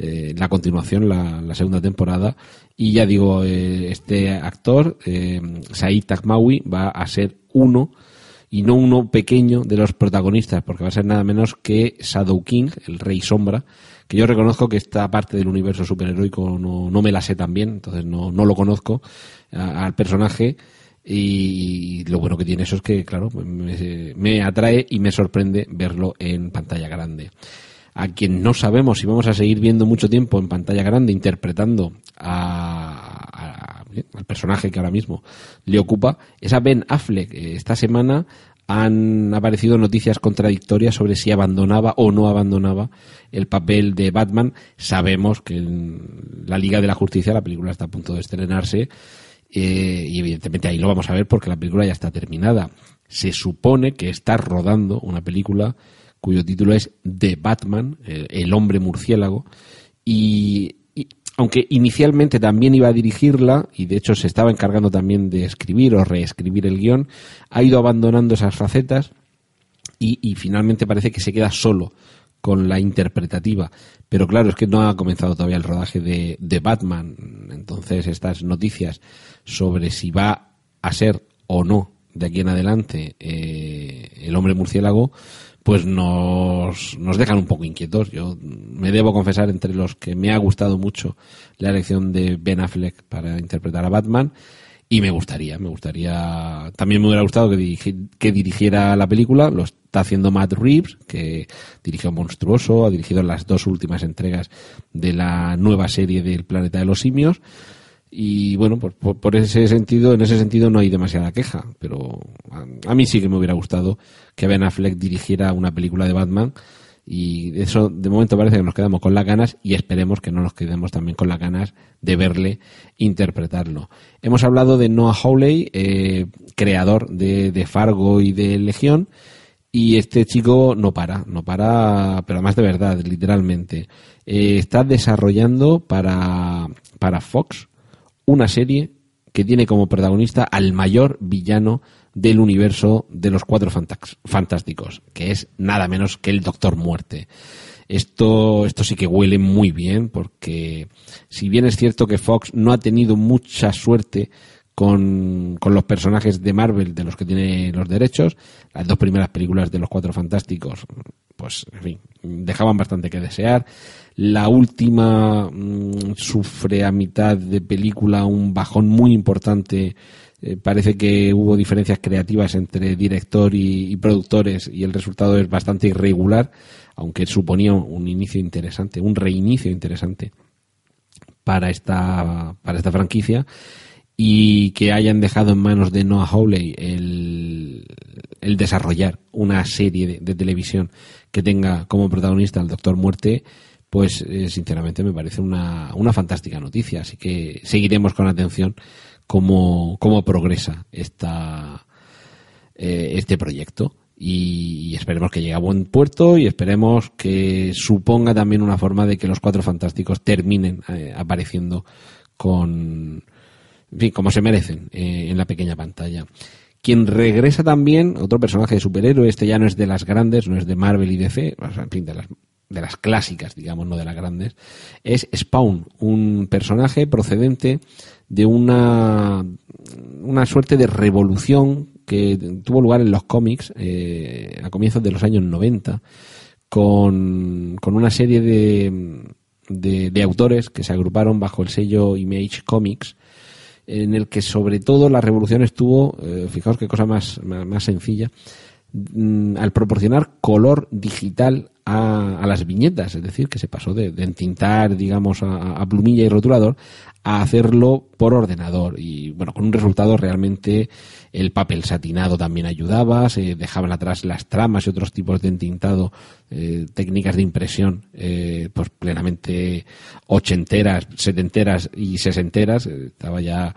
eh, la continuación, la, la segunda temporada. Y ya digo, eh, este actor, eh, Said Takmawi, va a ser uno y no uno pequeño de los protagonistas, porque va a ser nada menos que Shadow King, el Rey Sombra, que yo reconozco que esta parte del universo superheroico no, no me la sé tan bien, entonces no, no lo conozco al personaje. Y lo bueno que tiene eso es que, claro, me, me atrae y me sorprende verlo en pantalla grande a quien no sabemos si vamos a seguir viendo mucho tiempo en pantalla grande interpretando a, al personaje que ahora mismo le ocupa, es a Ben Affleck. Esta semana han aparecido noticias contradictorias sobre si abandonaba o no abandonaba el papel de Batman. Sabemos que en la Liga de la Justicia, la película está a punto de estrenarse, eh, y evidentemente ahí lo vamos a ver porque la película ya está terminada. Se supone que está rodando una película cuyo título es The Batman, eh, el hombre murciélago, y, aunque inicialmente también iba a dirigirla, y de hecho se estaba encargando también de escribir o reescribir el guion, ha ido abandonando esas facetas y, finalmente parece que se queda solo con la interpretativa. Pero claro, es que no ha comenzado todavía el rodaje de, de Batman. Entonces estas noticias sobre si va a ser o no de aquí en adelante eh, el hombre murciélago, pues nos, nos dejan un poco inquietos. Yo me debo confesar entre los que me ha gustado mucho la elección de Ben Affleck para interpretar a Batman y me gustaría, me gustaría, también me hubiera gustado que, que dirigiera la película, lo está haciendo Matt Reeves, que dirigió Monstruoso, ha dirigido las dos últimas entregas de la nueva serie del Planeta de los Simios, y bueno, por, por, ese sentido, en ese sentido no hay demasiada queja, pero a, mí sí que me hubiera gustado que Ben Affleck dirigiera una película de Batman y eso de momento parece que nos quedamos con las ganas y esperemos que no nos quedemos también con las ganas de verle interpretarlo. Hemos hablado de Noah Hawley, eh, creador de, de, Fargo y de Legión, y este chico no para, no para, pero además de verdad, literalmente. Eh, está desarrollando para, para Fox una serie que tiene como protagonista al mayor villano del universo de los cuatro fantásticos, que es nada menos que el Doctor Muerte. Esto, esto sí que huele muy bien, porque si bien es cierto que Fox no ha tenido mucha suerte con, con, los personajes de Marvel de los que tiene los derechos. Las dos primeras películas de los Cuatro Fantásticos, pues, en fin, dejaban bastante que desear. La última mm, sufre a mitad de película un bajón muy importante. Eh, parece que hubo diferencias creativas entre director y, y productores y el resultado es bastante irregular, aunque suponía un inicio interesante, un reinicio interesante para esta, para esta franquicia y que hayan dejado en manos de Noah Hawley el, desarrollar una serie de, televisión que tenga como protagonista al Doctor Muerte, pues eh, sinceramente me parece una, una fantástica noticia. Así que seguiremos con atención cómo, cómo progresa esta, eh, este proyecto. Y, esperemos que llegue a buen puerto y esperemos que suponga también una forma de que los cuatro fantásticos terminen eh, apareciendo con, en fin, como se merecen eh, en la pequeña pantalla. Quien regresa también, otro personaje de superhéroe, este ya no es de las grandes, no es de Marvel y DC, en fin, de las, de las clásicas, digamos, no de las grandes, es Spawn, un personaje procedente de una, una suerte de revolución que tuvo lugar en los cómics eh, a comienzos de los años 90, con, con una serie de, de, de autores que se agruparon bajo el sello Image Comics en el que sobre todo la revolución estuvo, eh, fijaos qué cosa más, más, sencilla, mm, al proporcionar color digital a, las viñetas, es decir, que se pasó de, entintar, digamos, a, plumilla y rotulador a hacerlo por ordenador. Y bueno, con un resultado realmente el papel satinado también ayudaba, se dejaban atrás las tramas y otros tipos de entintado, eh, técnicas de impresión eh, pues plenamente ochenteras, setenteras y sesenteras, eh, estaba ya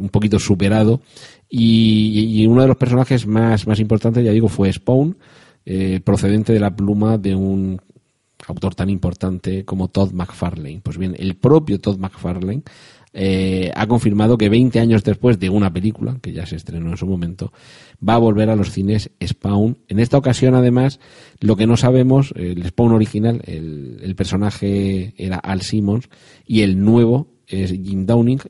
un poquito superado. Y, y, uno de los personajes más, más importantes, ya digo, fue Spawn, procedente de la pluma de un autor tan importante como Todd McFarlane. Pues bien, el propio Todd McFarlane eh, ha confirmado que 20 años después de una película, que ya se estrenó en su momento, va a volver a los cines Spawn. En esta ocasión, además, lo que no sabemos, el Spawn original, el, personaje era Al Simmons y el nuevo es Jim Downing.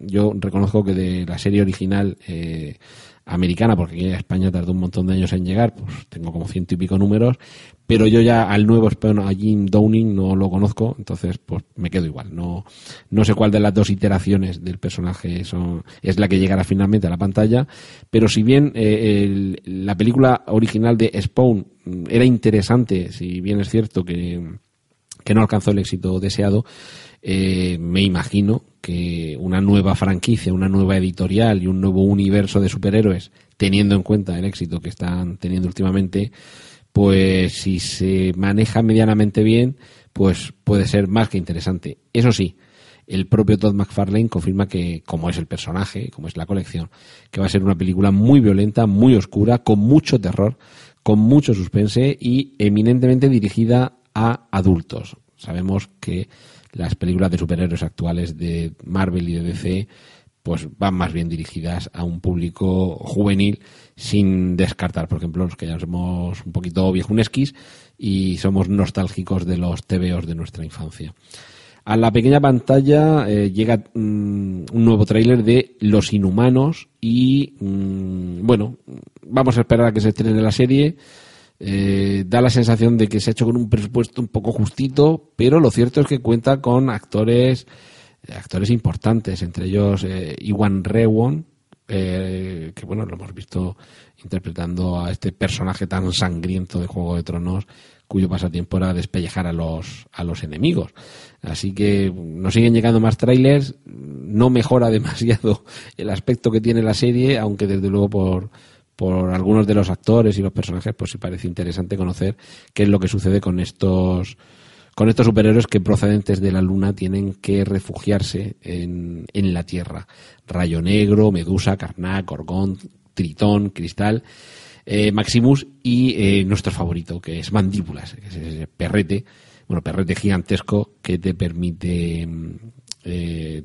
Yo reconozco que de la serie original eh, americana, porque aquí en España tardó un montón de años en llegar, pues tengo como ciento y pico números, pero yo ya al nuevo a Jim Downing, no lo conozco, entonces pues me quedo igual. No, no sé cuál de las dos iteraciones del personaje son, es la que llegará finalmente a la pantalla, pero si bien eh, la película original de Spawn era interesante, si bien es cierto que, que no alcanzó el éxito deseado, eh, me imagino que una nueva franquicia, una nueva editorial y un nuevo universo de superhéroes, teniendo en cuenta el éxito que están teniendo últimamente, pues si se maneja medianamente bien, pues puede ser más que interesante. Eso sí, el propio Todd McFarlane confirma que, como es el personaje, como es la colección, que va a ser una película muy violenta, muy oscura, con mucho terror, con mucho suspense y eminentemente dirigida a adultos. Sabemos que las películas de superhéroes actuales de Marvel y de DC pues van más bien dirigidas a un público juvenil sin descartar, por ejemplo, los que ya somos un poquito viejunesquis y somos nostálgicos de los TVOs de nuestra infancia. A la pequeña pantalla eh, llega mm, un nuevo tráiler de Los Inhumanos y, mm, bueno, vamos a esperar a que se estrene la serie. Eh, da la sensación de que se ha hecho con un presupuesto un poco justito, pero lo cierto es que cuenta con actores eh, actores importantes, entre ellos eh, Iwan Rewon, que bueno, lo hemos visto interpretando a este personaje tan sangriento de Juego de Tronos, cuyo pasatiempo era despellejar a los, a los enemigos. Así que nos siguen llegando más trailers, no mejora demasiado el aspecto que tiene la serie, aunque desde luego por, por algunos de los actores y los personajes, pues sí parece interesante conocer qué es lo que sucede con estos con estos superhéroes que procedentes de la Luna tienen que refugiarse en, en la Tierra. Rayo Negro, Medusa, Karnak, Orgón, Tritón, Cristal, eh, Maximus y eh, nuestro favorito, que es Mandíbulas, que es ese perrete, bueno, perrete gigantesco que te permite mm, eh,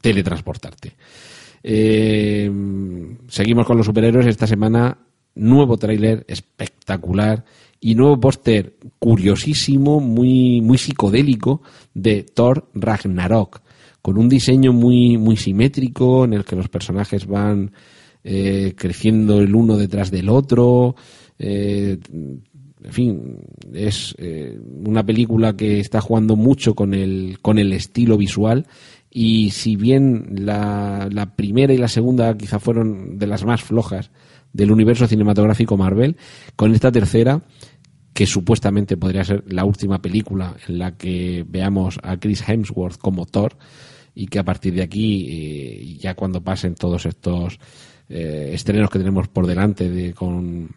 teletransportarte. Eh, seguimos con los superhéroes. Esta semana, nuevo tráiler espectacular y nuevo póster curiosísimo, muy, muy psicodélico de Thor Ragnarok, con un diseño muy, muy simétrico en el que los personajes van eh, creciendo el uno detrás del otro. Eh, en fin, es una película que está jugando mucho con el, con el estilo visual y si bien la, la, primera y la segunda quizá fueron de las más flojas del universo cinematográfico Marvel, con esta tercera, que supuestamente podría ser la última película en la que veamos a Chris Hemsworth como Thor, y que a partir de aquí, eh, ya cuando pasen todos estos eh, estrenos que tenemos por delante de, con,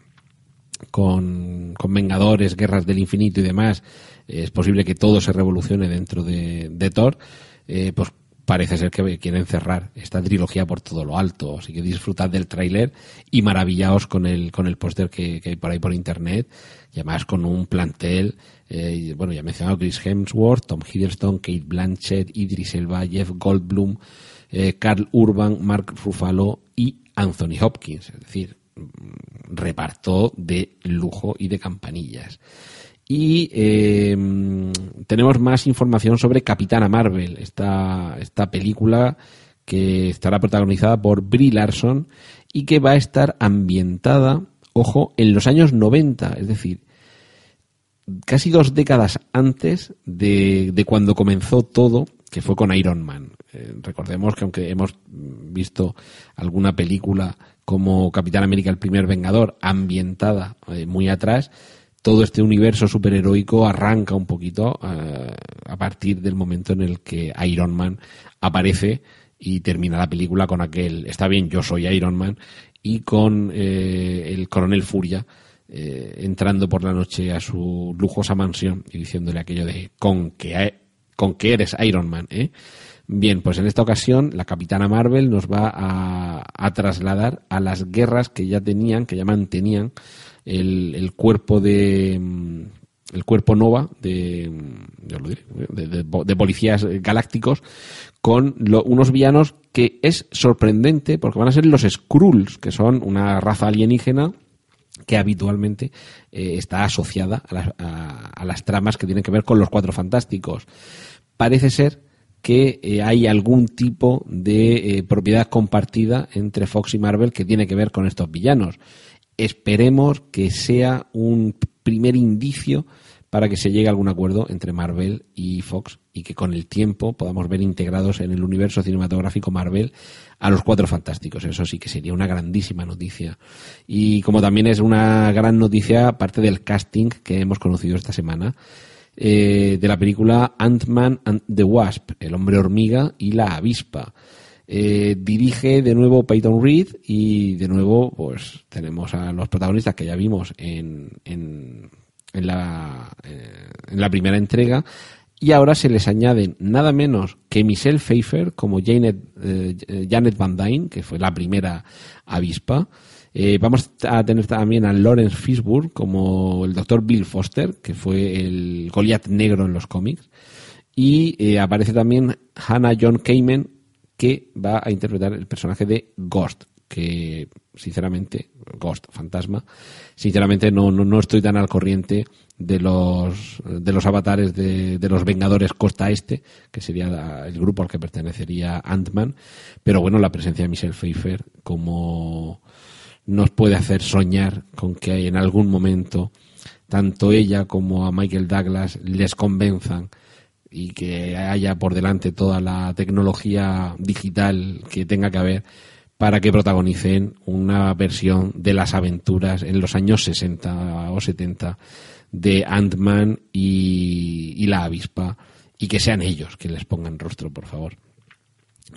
con, con, Vengadores, Guerras del Infinito y demás, es posible que todo se revolucione dentro de, de Thor, eh, pues parece ser que quieren cerrar esta trilogía por todo lo alto. Así que disfrutad del tráiler y maravillaos con el, con el póster que, hay por ahí por internet. Y además con un plantel, eh, bueno, ya he mencionado Chris Hemsworth, Tom Hiddleston, Kate Blanchett, Idris Elba, Jeff Goldblum, eh, Carl Urban, Mark Ruffalo y Anthony Hopkins. Es decir, mm, reparto de lujo y de campanillas. Y eh, tenemos más información sobre Capitana Marvel, esta, esta película que estará protagonizada por Brie Larson y que va a estar ambientada, ojo, en los años 90, es decir, casi dos décadas antes de, de cuando comenzó todo, que fue con Iron Man. Eh, recordemos que aunque hemos visto alguna película como Capitán América el primer Vengador ambientada eh, muy atrás, todo este universo superheroico arranca un poquito eh, a partir del momento en el que Iron Man aparece y termina la película con aquel, está bien, yo soy Iron Man, y con eh, el coronel Furia eh, entrando por la noche a su lujosa mansión y diciéndole aquello de con que, con que eres Iron Man, ¿eh? Bien, pues en esta ocasión la Capitana Marvel nos va a, trasladar a las guerras que ya tenían, que ya mantenían el, cuerpo de mm, el cuerpo Nova de, mm, de, policías galácticos con unos villanos que es sorprendente porque van a ser los Skrulls, que son una raza alienígena que habitualmente eh, está asociada a las, a las tramas que tienen que ver con los cuatro fantásticos. Parece ser que eh, hay algún tipo de eh, propiedad compartida entre Fox y Marvel que tiene que ver con estos villanos. Esperemos que sea un primer indicio para que se llegue a algún acuerdo entre Marvel y Fox y que con el tiempo podamos ver integrados en el universo cinematográfico Marvel a los cuatro fantásticos. Eso sí que sería una grandísima noticia. Y como también es una gran noticia, parte del casting que hemos conocido esta semana, eh, de la película Ant-Man and the Wasp, el hombre hormiga y la avispa. Eh, dirige de nuevo Peyton Reed y de nuevo pues tenemos a los protagonistas que ya vimos en, en, en, la, eh, en la primera entrega y ahora se les añaden nada menos que Michelle Pfeiffer como Janet, Janet Van Dyne, que fue la primera avispa, eh, vamos a tener también a Lawrence Fishburne como el doctor Bill Foster, que fue el Goliath negro en los cómics. Y eh, aparece también Hannah John Kamen, que va a interpretar el personaje de Ghost, que sinceramente, Ghost, fantasma, sinceramente no, no, estoy tan al corriente de los, de los avatares de, de, los Vengadores Costa Este, que sería el grupo al que pertenecería Ant-Man, pero bueno, la presencia de Michelle Pfeiffer como nos puede hacer soñar con que en algún momento tanto ella como a Michael Douglas les convenzan y que haya por delante toda la tecnología digital que tenga que haber para que protagonicen una versión de las aventuras en los años 60 o 70 de Ant-Man y, la avispa y que sean ellos que les pongan rostro, por favor.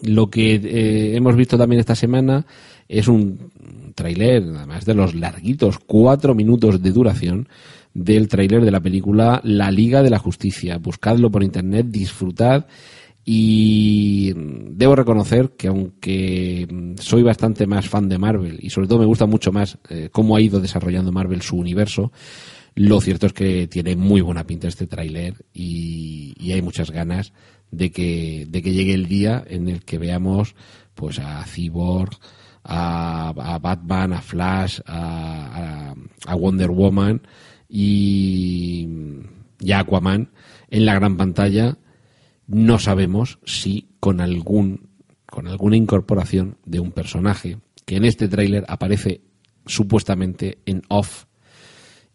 Lo que eh, hemos visto también esta semana es un tráiler, además de los larguitos, cuatro minutos de duración del tráiler de la película La Liga de la Justicia. Buscadlo por internet, disfrutad y debo reconocer que aunque soy bastante más fan de Marvel y sobre todo me gusta mucho más eh, cómo ha ido desarrollando Marvel su universo, lo cierto es que tiene muy buena pinta este tráiler y, y, hay muchas ganas de que, de que llegue el día en el que veamos pues a Cyborg, a, Batman, a Flash, a, Wonder Woman y, a Aquaman en la gran pantalla. No sabemos si con algún con alguna incorporación de un personaje que en este tráiler aparece supuestamente en off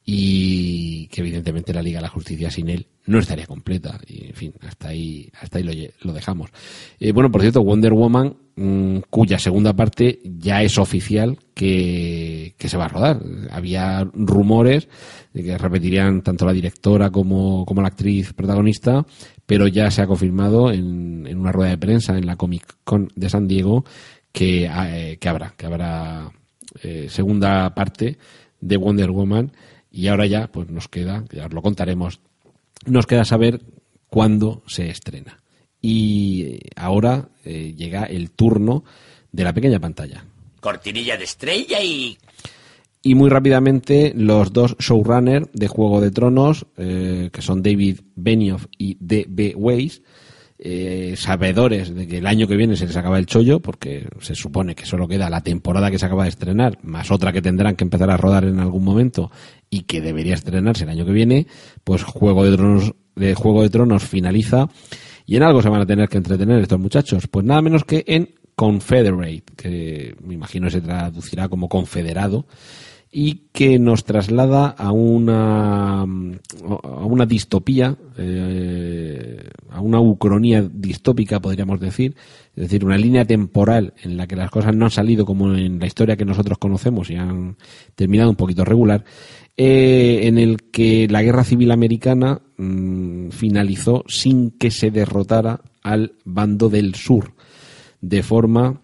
y que evidentemente la Liga de la Justicia sin él no estaría completa. Y en fin, hasta ahí, hasta ahí lo, dejamos. Eh, bueno, por cierto, Wonder Woman, mm, cuya segunda parte ya es oficial que, se va a rodar. Había rumores de que repetirían tanto la directora como, como la actriz protagonista, pero ya se ha confirmado en, en una rueda de prensa en la Comic Con de San Diego que, eh, que habrá, que habrá eh, segunda parte de Wonder Woman y ahora ya, pues nos queda, ya os lo contaremos, nos queda saber cuándo se estrena. Y ahora eh, llega el turno de la pequeña pantalla. Cortinilla de estrella y... Y muy rápidamente los dos showrunners de Juego de Tronos, eh, que son David Benioff y D.B. Weiss, eh, sabedores de que el año que viene se les acaba el chollo, porque se supone que solo queda la temporada que se acaba de estrenar, más otra que tendrán que empezar a rodar en algún momento y que debería estrenarse el año que viene, pues Juego de Tronos, de Juego de Tronos finaliza y en algo se van a tener que entretener estos muchachos, pues nada menos que en Confederate, que me imagino se traducirá como confederado, y que nos traslada a una, a una distopía, eh, a una ucronía distópica, podríamos decir, es decir, una línea temporal en la que las cosas no han salido como en la historia que nosotros conocemos y han terminado un poquito regular, eh, en el que la guerra civil americana mm, finalizó sin que se derrotara al bando del sur, de forma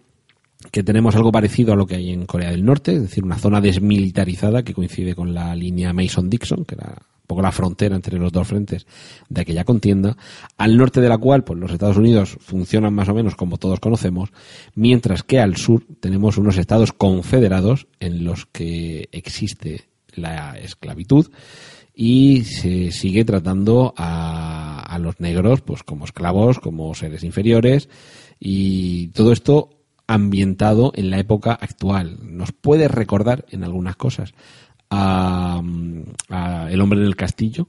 que tenemos algo parecido a lo que hay en Corea del Norte, es decir, una zona desmilitarizada que coincide con la línea Mason-Dixon, que era un poco la frontera entre los dos frentes de aquella contienda, al norte de la cual pues, los Estados Unidos funcionan más o menos como todos conocemos, mientras que al sur tenemos unos estados confederados en los que existe la esclavitud y se sigue tratando a, a los negros pues como esclavos, como seres inferiores y todo esto ambientado en la época actual. Nos puede recordar en algunas cosas a, El hombre en el castillo,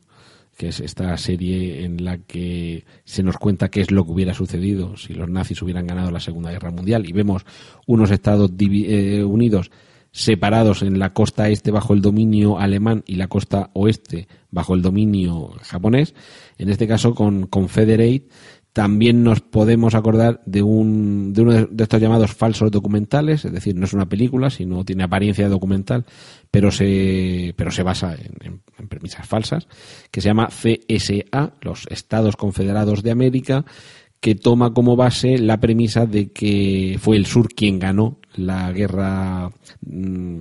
que es esta serie en la que se nos cuenta qué es lo que hubiera sucedido si los nazis hubieran ganado la Segunda Guerra Mundial y vemos unos Estados eh, Unidos separados en la costa este bajo el dominio alemán y la costa oeste bajo el dominio japonés, en este caso con Confederate también nos podemos acordar de, un, de uno de estos llamados falsos documentales, es decir, no es una película, sino tiene apariencia documental, pero se, pero se basa en, en premisas falsas, que se llama CSA, los Estados Confederados de América, que toma como base la premisa de que fue el sur quien ganó la guerra mm,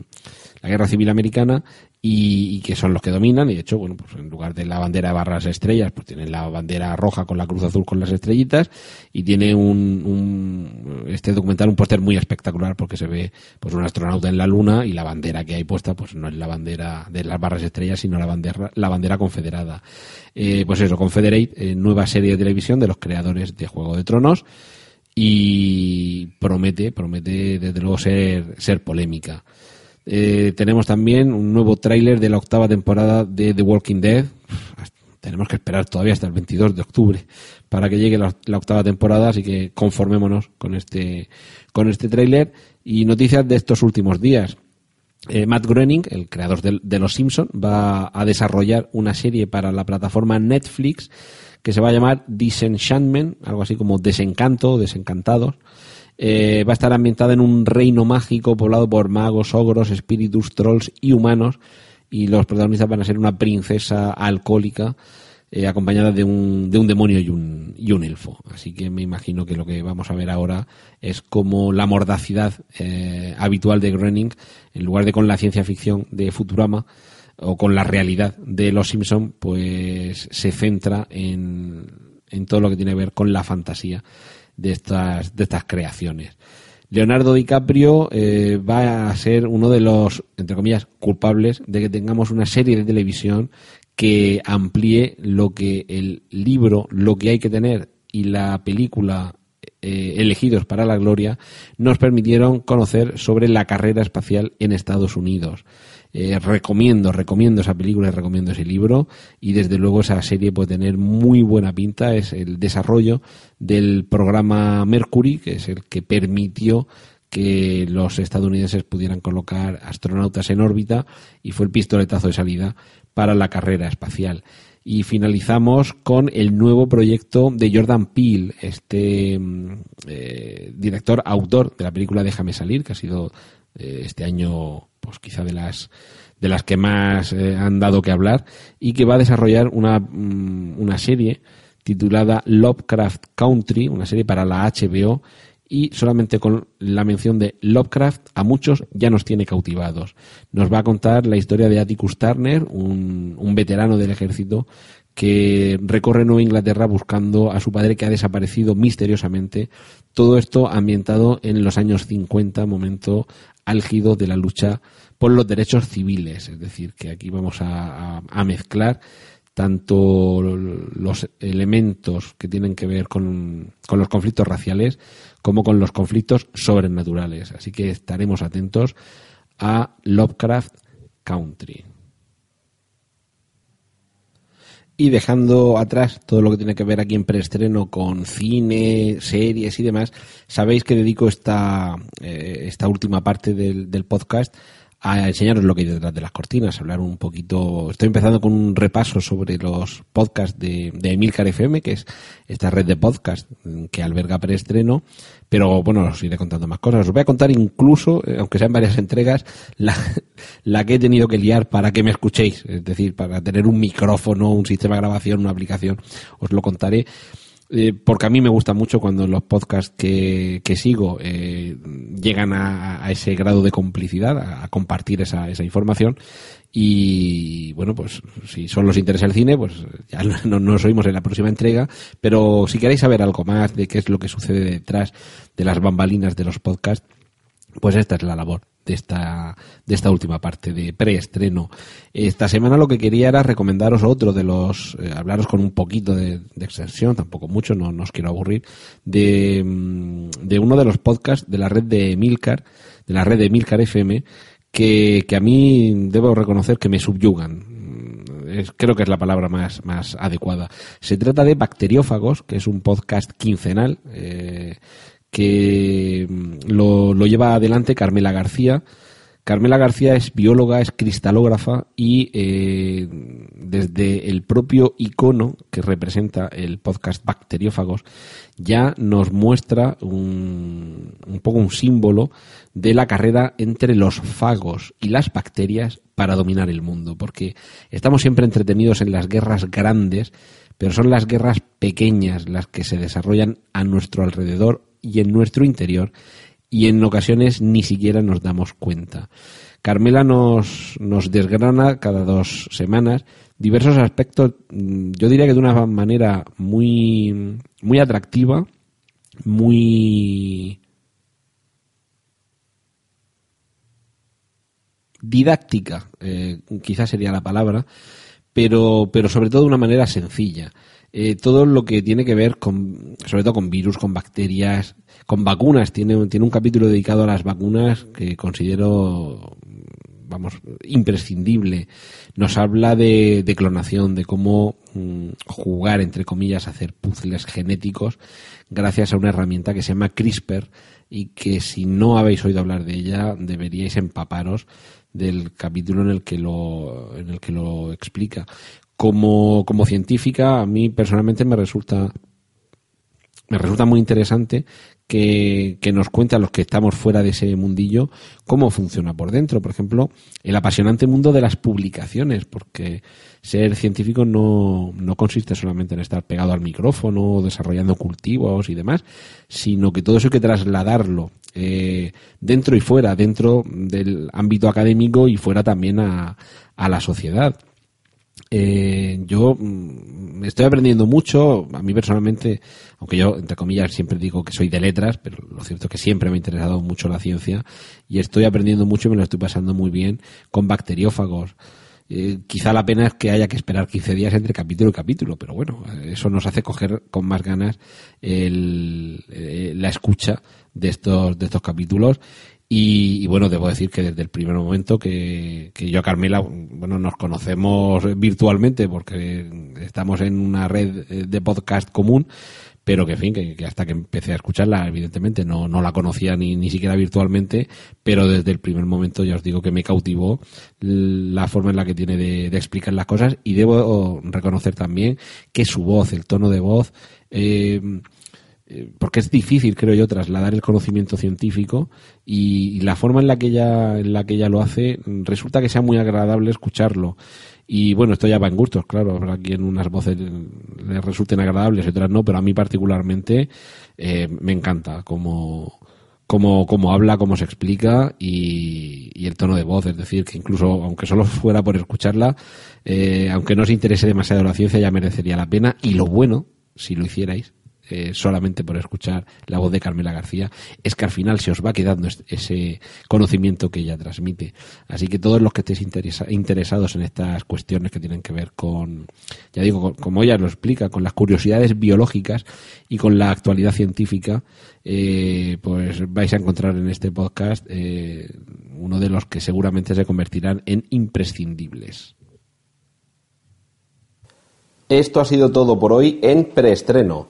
la guerra civil americana y, que son los que dominan. Y de hecho bueno pues en lugar de la bandera de barras estrellas pues tienen la bandera roja con la cruz azul con las estrellitas. Y tiene un, este documental un póster muy espectacular porque se ve pues un astronauta en la luna y la bandera que hay puesta pues no es la bandera de las barras estrellas sino la bandera la bandera confederada. Eh, pues eso Confederate eh, nueva serie de televisión de los creadores de Juego de Tronos. Y promete promete desde luego ser ser polémica eh, tenemos también un nuevo tráiler de la octava temporada de The Walking Dead. Tenemos que esperar todavía hasta el 22 de octubre para que llegue la, octava temporada, así que conformémonos con este con este tráiler y noticias de estos últimos días. Eh, Matt Groening, el creador de, Los Simpson, va a desarrollar una serie para la plataforma Netflix que se va a llamar Disenchantment, algo así como Desencanto, Desencantados. Eh, va a estar ambientada en un reino mágico poblado por magos, ogros, espíritus, trolls y humanos. Y los protagonistas van a ser una princesa alcohólica eh, acompañada de un, de un demonio y un, y un elfo. Así que me imagino que lo que vamos a ver ahora es como la mordacidad eh, habitual de Groening, en lugar de con la ciencia ficción de Futurama o con la realidad de Los Simpson, pues se centra en, en todo lo que tiene que ver con la fantasía de estas, de estas creaciones. Leonardo DiCaprio eh, va a ser uno de los, entre comillas, culpables de que tengamos una serie de televisión que amplíe lo que el libro, lo que hay que tener y la película eh, elegidos para la gloria nos permitieron conocer sobre la carrera espacial en Estados Unidos. Eh, recomiendo, recomiendo esa película y recomiendo ese libro y desde luego esa serie puede tener muy buena pinta. Es el desarrollo del programa Mercury, que es el que permitió que los estadounidenses pudieran colocar astronautas en órbita y fue el pistoletazo de salida para la carrera espacial. Y finalizamos con el nuevo proyecto de Jordan Peele, este mm, eh, director autor de la película Déjame salir, que ha sido eh, este año pues quizá de las de las que más eh, han dado que hablar y que va a desarrollar una, mm, una serie titulada Lovecraft Country, una serie para la HBO y solamente con la mención de Lovecraft a muchos ya nos tiene cautivados. Nos va a contar la historia de Atticus Turner, un, un veterano del ejército que recorre Nueva Inglaterra buscando a su padre que ha desaparecido misteriosamente. Todo esto ambientado en los años 50, momento álgido de la lucha por los derechos civiles. Es decir, que aquí vamos a, mezclar tanto los elementos que tienen que ver con, con, los conflictos raciales como con los conflictos sobrenaturales. Así que estaremos atentos a Lovecraft Country. Y dejando atrás todo lo que tiene que ver aquí en preestreno con cine, series y demás, sabéis que dedico esta, eh, esta última parte del, del podcast a enseñaros lo que hay detrás de las cortinas, hablar un poquito. Estoy empezando con un repaso sobre los podcasts de, de Emilcar FM, que es esta red de podcast que alberga preestreno, pero bueno, os iré contando más cosas. Os voy a contar incluso, eh, aunque sean varias entregas, la, la que he tenido que liar para que me escuchéis, es decir, para tener un micrófono, un sistema de grabación, una aplicación, os lo contaré. Eh, porque a mí me gusta mucho cuando los podcasts que, que sigo eh, llegan a, ese grado de complicidad, a, compartir esa, esa información. Y bueno, pues si solo os interesa el cine, pues ya no, nos oímos en la próxima entrega. Pero si queréis saber algo más de qué es lo que sucede detrás de las bambalinas de los podcasts, pues esta es la labor de esta, de esta última parte de preestreno. Esta semana lo que quería era recomendaros otro de los, eh, hablaros con un poquito de, extensión, tampoco mucho, no, os quiero aburrir, de, mm, de uno de los podcasts de la red de Milcar, de la red de Milcar FM, que, que a mí debo reconocer que me subyugan creo que es la palabra más, más adecuada. Se trata de Bacteriófagos, que es un podcast quincenal eh, que mm, lo, lo lleva adelante Carmela García. Carmela García es bióloga, es cristalógrafa y eh, desde el propio icono que representa el podcast Bacteriófagos ya nos muestra un, un poco un símbolo de la carrera entre los fagos y las bacterias para dominar el mundo, porque estamos siempre entretenidos en las guerras grandes, pero son las guerras pequeñas las que se desarrollan a nuestro alrededor y en nuestro interior y en ocasiones ni siquiera nos damos cuenta. Carmela nos, nos desgrana cada dos semanas diversos aspectos, mm, yo diría que de una manera muy, muy atractiva, muy didáctica, eh, quizás sería la palabra, pero, pero sobre todo de una manera sencilla. Eh, todo lo que tiene que ver con, sobre todo con virus, con bacterias, con vacunas. Tiene, tiene un capítulo dedicado a las vacunas que considero, vamos, imprescindible. Nos habla de, de clonación, de cómo mm, jugar, entre comillas, hacer puzzles genéticos gracias a una herramienta que se llama CRISPR y que si no habéis oído hablar de ella deberíais empaparos del capítulo en el que lo, en el que lo explica. Como, como científica, a mí personalmente me resulta me resulta muy interesante que, que, nos cuente a los que estamos fuera de ese mundillo cómo funciona por dentro. Por ejemplo, el apasionante mundo de las publicaciones, porque ser científico no, no consiste solamente en estar pegado al micrófono, desarrollando cultivos y demás, sino que todo eso hay que trasladarlo eh, dentro y fuera, dentro del ámbito académico y fuera también a, a la sociedad. Eh, yo mm, estoy aprendiendo mucho, a mí personalmente, aunque yo, entre comillas, siempre digo que soy de letras, pero lo cierto es que siempre me ha interesado mucho la ciencia y estoy aprendiendo mucho y me lo estoy pasando muy bien con bacteriófagos. Eh, quizá la pena es que haya que esperar 15 días entre capítulo y capítulo, pero bueno, eso nos hace coger con más ganas el, eh, la escucha de estos, de estos capítulos y, y, bueno, debo decir que desde el primer momento que, yo a Carmela, bueno, nos conocemos virtualmente porque estamos en una red de podcast común, pero que en fin, que, que, hasta que empecé a escucharla, evidentemente no, no la conocía ni, ni siquiera virtualmente, pero desde el primer momento ya os digo que me cautivó la forma en la que tiene de, de explicar las cosas y debo reconocer también que su voz, el tono de voz, eh, porque es difícil, creo yo, trasladar el conocimiento científico y, la forma en la que ella, en la que ella lo hace resulta que sea muy agradable escucharlo. Y bueno, esto ya va en gustos, claro, habrá quien unas voces le resulten agradables y otras no, pero a mí particularmente eh, me encanta cómo, cómo, cómo habla, cómo se explica y, y, el tono de voz. Es decir, que incluso aunque solo fuera por escucharla, eh, aunque no os interese demasiado la ciencia, ya merecería la pena. Y lo bueno, si lo hicierais, eh, solamente por escuchar la voz de Carmela García, es que al final se os va quedando ese conocimiento que ella transmite. Así que todos los que estéis interesa interesados en estas cuestiones que tienen que ver con, ya digo, como ella lo explica, con las curiosidades biológicas y con la actualidad científica, eh, pues vais a encontrar en este podcast eh, uno de los que seguramente se convertirán en imprescindibles. Esto ha sido todo por hoy en preestreno.